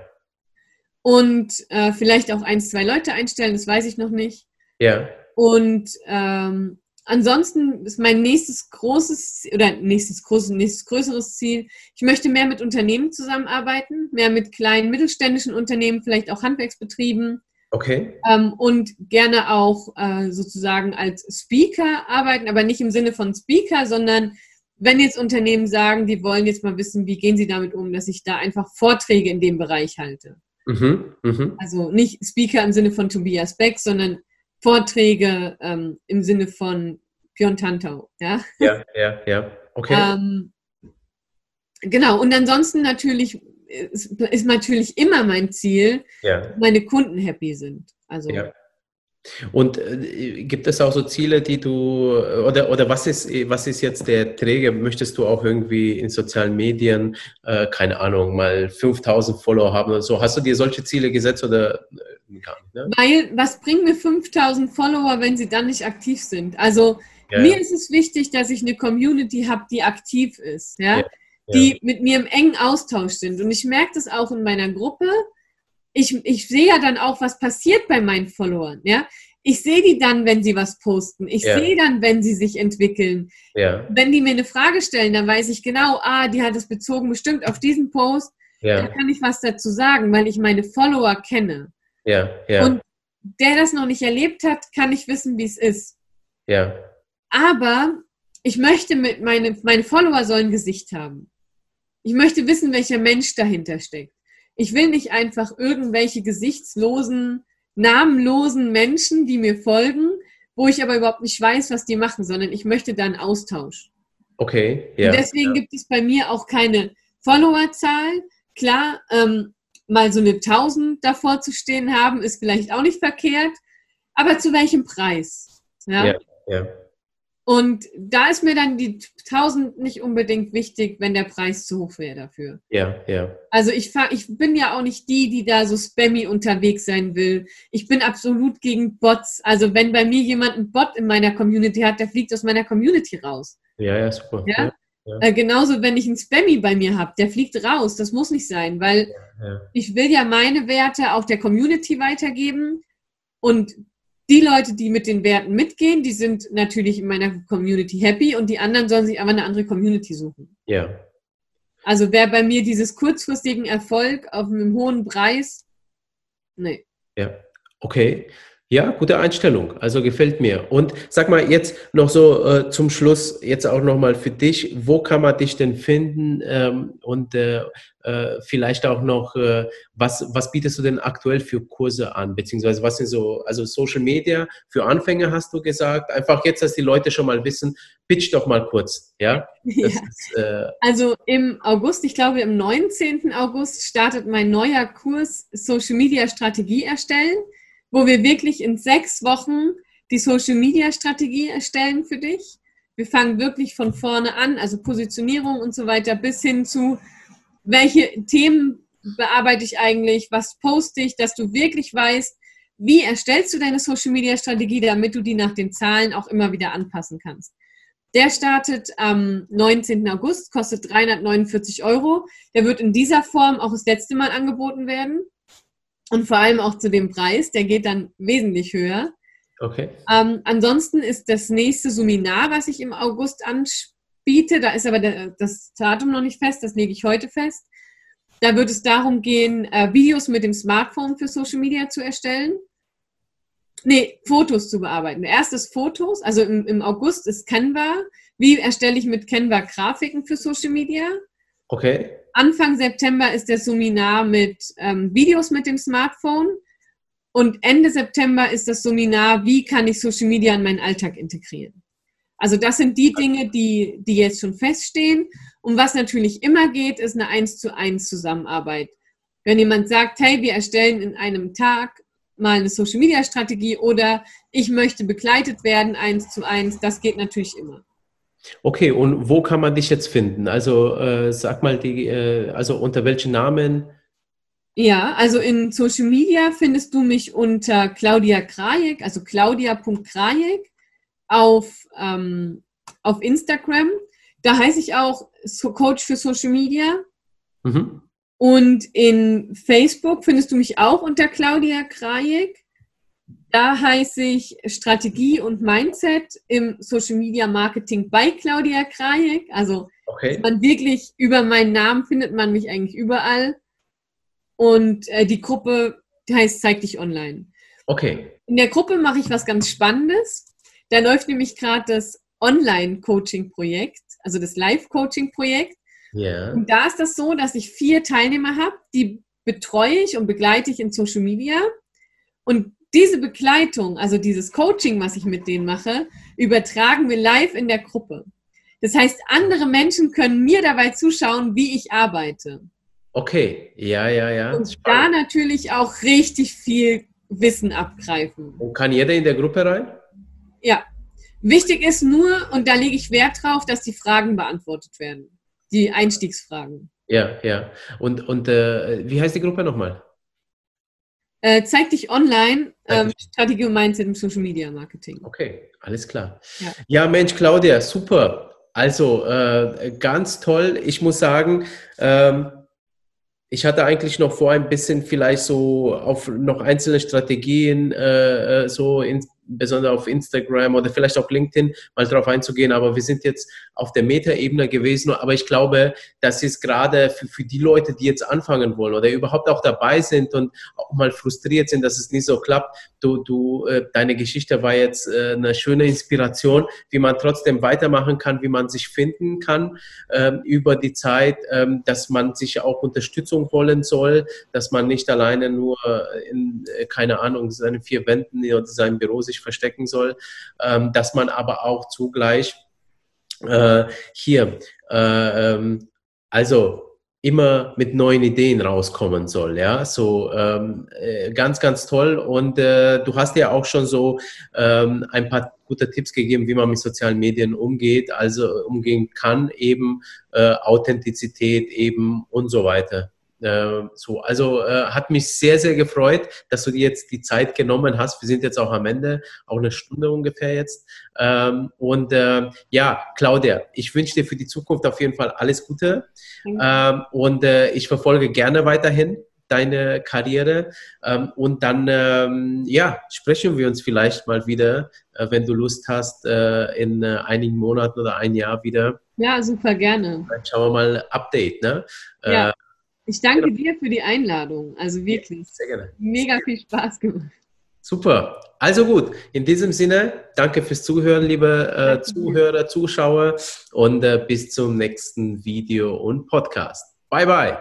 Und äh, vielleicht auch ein, zwei Leute einstellen, das weiß ich noch nicht. Ja. Und ähm, ansonsten ist mein nächstes großes oder nächstes großes, nächstes größeres Ziel, ich möchte mehr mit Unternehmen zusammenarbeiten, mehr mit kleinen mittelständischen Unternehmen, vielleicht auch Handwerksbetrieben. Okay. Ähm, und gerne auch äh, sozusagen als Speaker arbeiten, aber nicht im Sinne von Speaker, sondern wenn jetzt Unternehmen sagen, die wollen jetzt mal wissen, wie gehen sie damit um, dass ich da einfach Vorträge in dem Bereich halte. Mhm, mh. Also nicht Speaker im Sinne von Tobias Beck, sondern Vorträge ähm, im Sinne von Pion Tantau. Ja, ja, ja, ja. Okay. Ähm, genau, und ansonsten natürlich ist, ist, natürlich immer mein Ziel, ja. dass meine Kunden happy sind. Also ja. Und äh, gibt es auch so Ziele, die du, oder, oder was, ist, was ist jetzt der Träger? Möchtest du auch irgendwie in sozialen Medien, äh, keine Ahnung, mal 5000 Follower haben oder so? Hast du dir solche Ziele gesetzt oder äh, gar nicht? Ne? Weil, was bringen mir 5000 Follower, wenn sie dann nicht aktiv sind? Also, ja, mir ja. ist es wichtig, dass ich eine Community habe, die aktiv ist, ja? ja die mit mir im engen Austausch sind. Und ich merke das auch in meiner Gruppe ich, ich sehe ja dann auch, was passiert bei meinen Followern. Ja? Ich sehe die dann, wenn sie was posten. Ich ja. sehe dann, wenn sie sich entwickeln. Ja. Wenn die mir eine Frage stellen, dann weiß ich genau, ah, die hat es bezogen bestimmt auf diesen Post. Ja. Da kann ich was dazu sagen, weil ich meine Follower kenne. Ja. Ja. Und der das noch nicht erlebt hat, kann ich wissen, wie es ist. Ja. Aber ich möchte mit meine, meine Follower sollen Gesicht haben. Ich möchte wissen, welcher Mensch dahinter steckt. Ich will nicht einfach irgendwelche gesichtslosen, namenlosen Menschen, die mir folgen, wo ich aber überhaupt nicht weiß, was die machen, sondern ich möchte da einen Austausch. Okay, ja. Und deswegen ja. gibt es bei mir auch keine Followerzahl. Klar, ähm, mal so eine 1000 davor zu stehen haben, ist vielleicht auch nicht verkehrt, aber zu welchem Preis? Ja, ja. ja. Und da ist mir dann die 1000 nicht unbedingt wichtig, wenn der Preis zu hoch wäre dafür. Ja, ja. Also ich, fahr, ich bin ja auch nicht die, die da so spammy unterwegs sein will. Ich bin absolut gegen Bots. Also wenn bei mir jemand einen Bot in meiner Community hat, der fliegt aus meiner Community raus. Ja, ja, super. Ja? ja. Ja. Äh, genauso, wenn ich einen Spammy bei mir habe, der fliegt raus. Das muss nicht sein, weil ja. ich will ja meine Werte auch der Community weitergeben. Und die Leute, die mit den Werten mitgehen, die sind natürlich in meiner Community happy und die anderen sollen sich aber eine andere Community suchen. Ja. Also wer bei mir dieses kurzfristigen Erfolg auf einem hohen Preis, nee. Ja, okay. Ja, gute Einstellung. Also gefällt mir. Und sag mal jetzt noch so äh, zum Schluss, jetzt auch nochmal für dich, wo kann man dich denn finden? Ähm, und äh, äh, vielleicht auch noch, äh, was, was bietest du denn aktuell für Kurse an? Beziehungsweise was sind so, also Social Media für Anfänger hast du gesagt. Einfach jetzt, dass die Leute schon mal wissen, pitch doch mal kurz. Ja. ja. Ist, äh, also im August, ich glaube im 19. August startet mein neuer Kurs Social Media Strategie erstellen wo wir wirklich in sechs Wochen die Social-Media-Strategie erstellen für dich. Wir fangen wirklich von vorne an, also Positionierung und so weiter, bis hin zu, welche Themen bearbeite ich eigentlich, was poste ich, dass du wirklich weißt, wie erstellst du deine Social-Media-Strategie, damit du die nach den Zahlen auch immer wieder anpassen kannst. Der startet am 19. August, kostet 349 Euro. Der wird in dieser Form auch das letzte Mal angeboten werden und vor allem auch zu dem Preis, der geht dann wesentlich höher. Okay. Ähm, ansonsten ist das nächste Seminar, was ich im August anbiete, da ist aber der, das Datum noch nicht fest, das lege ich heute fest. Da wird es darum gehen, äh, Videos mit dem Smartphone für Social Media zu erstellen. Nee, Fotos zu bearbeiten. Erstes Fotos, also im, im August ist Canva. Wie erstelle ich mit Canva Grafiken für Social Media? Okay. Anfang September ist das Seminar mit ähm, Videos mit dem Smartphone. Und Ende September ist das Seminar, wie kann ich Social Media in meinen Alltag integrieren. Also das sind die Dinge, die, die jetzt schon feststehen. Und was natürlich immer geht, ist eine 1 zu 1 Zusammenarbeit. Wenn jemand sagt, hey, wir erstellen in einem Tag mal eine Social Media Strategie oder ich möchte begleitet werden, 1 zu 1, das geht natürlich immer. Okay, und wo kann man dich jetzt finden? Also äh, sag mal, die, äh, also unter welchen Namen? Ja, also in Social Media findest du mich unter Claudia Krajek, also claudia.krajek auf, ähm, auf Instagram. Da heiße ich auch Coach für Social Media. Mhm. Und in Facebook findest du mich auch unter Claudia Krajek. Da heiße ich Strategie und Mindset im Social Media Marketing bei Claudia Krajek. Also okay. man wirklich über meinen Namen findet man mich eigentlich überall. Und äh, die Gruppe die heißt Zeig dich online. Okay. In der Gruppe mache ich was ganz Spannendes. Da läuft nämlich gerade das Online-Coaching-Projekt, also das Live-Coaching-Projekt. Yeah. Und da ist das so, dass ich vier Teilnehmer habe, die betreue ich und begleite ich in Social Media. Und diese Begleitung, also dieses Coaching, was ich mit denen mache, übertragen wir live in der Gruppe. Das heißt, andere Menschen können mir dabei zuschauen, wie ich arbeite. Okay, ja, ja, ja. Und Spannend. da natürlich auch richtig viel Wissen abgreifen. Und kann jeder in der Gruppe rein? Ja. Wichtig ist nur, und da lege ich Wert drauf, dass die Fragen beantwortet werden. Die Einstiegsfragen. Ja, ja. Und, und äh, wie heißt die Gruppe nochmal? Äh, zeig dich online, ähm, Strategie und Mindset im Social Media Marketing. Okay, alles klar. Ja, ja Mensch, Claudia, super. Also äh, ganz toll. Ich muss sagen, ähm, ich hatte eigentlich noch vor, ein bisschen vielleicht so auf noch einzelne Strategien äh, äh so in, besonders auf Instagram oder vielleicht auch LinkedIn mal drauf einzugehen, aber wir sind jetzt auf der Meta-Ebene gewesen. Aber ich glaube, das ist gerade für, für die Leute, die jetzt anfangen wollen oder überhaupt auch dabei sind und auch mal frustriert sind, dass es nicht so klappt. Du, du, äh, deine Geschichte war jetzt äh, eine schöne Inspiration, wie man trotzdem weitermachen kann, wie man sich finden kann ähm, über die Zeit, ähm, dass man sich auch Unterstützung holen soll, dass man nicht alleine nur in, äh, keine Ahnung, seinen vier Wänden oder seinem Büro sich sich verstecken soll, ähm, dass man aber auch zugleich äh, hier, äh, ähm, also immer mit neuen Ideen rauskommen soll. Ja, so ähm, äh, ganz, ganz toll. Und äh, du hast ja auch schon so ähm, ein paar gute Tipps gegeben, wie man mit sozialen Medien umgeht, also umgehen kann, eben äh, Authentizität eben und so weiter. Äh, so, also äh, hat mich sehr, sehr gefreut, dass du dir jetzt die Zeit genommen hast. Wir sind jetzt auch am Ende, auch eine Stunde ungefähr jetzt. Ähm, und äh, ja, Claudia, ich wünsche dir für die Zukunft auf jeden Fall alles Gute. Ähm, und äh, ich verfolge gerne weiterhin deine Karriere. Ähm, und dann, ähm, ja, sprechen wir uns vielleicht mal wieder, äh, wenn du Lust hast, äh, in einigen Monaten oder ein Jahr wieder. Ja, super gerne. Dann schauen wir mal Update, ne? Ja. Ich danke genau. dir für die Einladung. Also wirklich. Sehr gerne. Mega viel Spaß gemacht. Super. Also gut, in diesem Sinne, danke fürs Zuhören, liebe äh, Zuhörer, Zuschauer und äh, bis zum nächsten Video und Podcast. Bye, bye.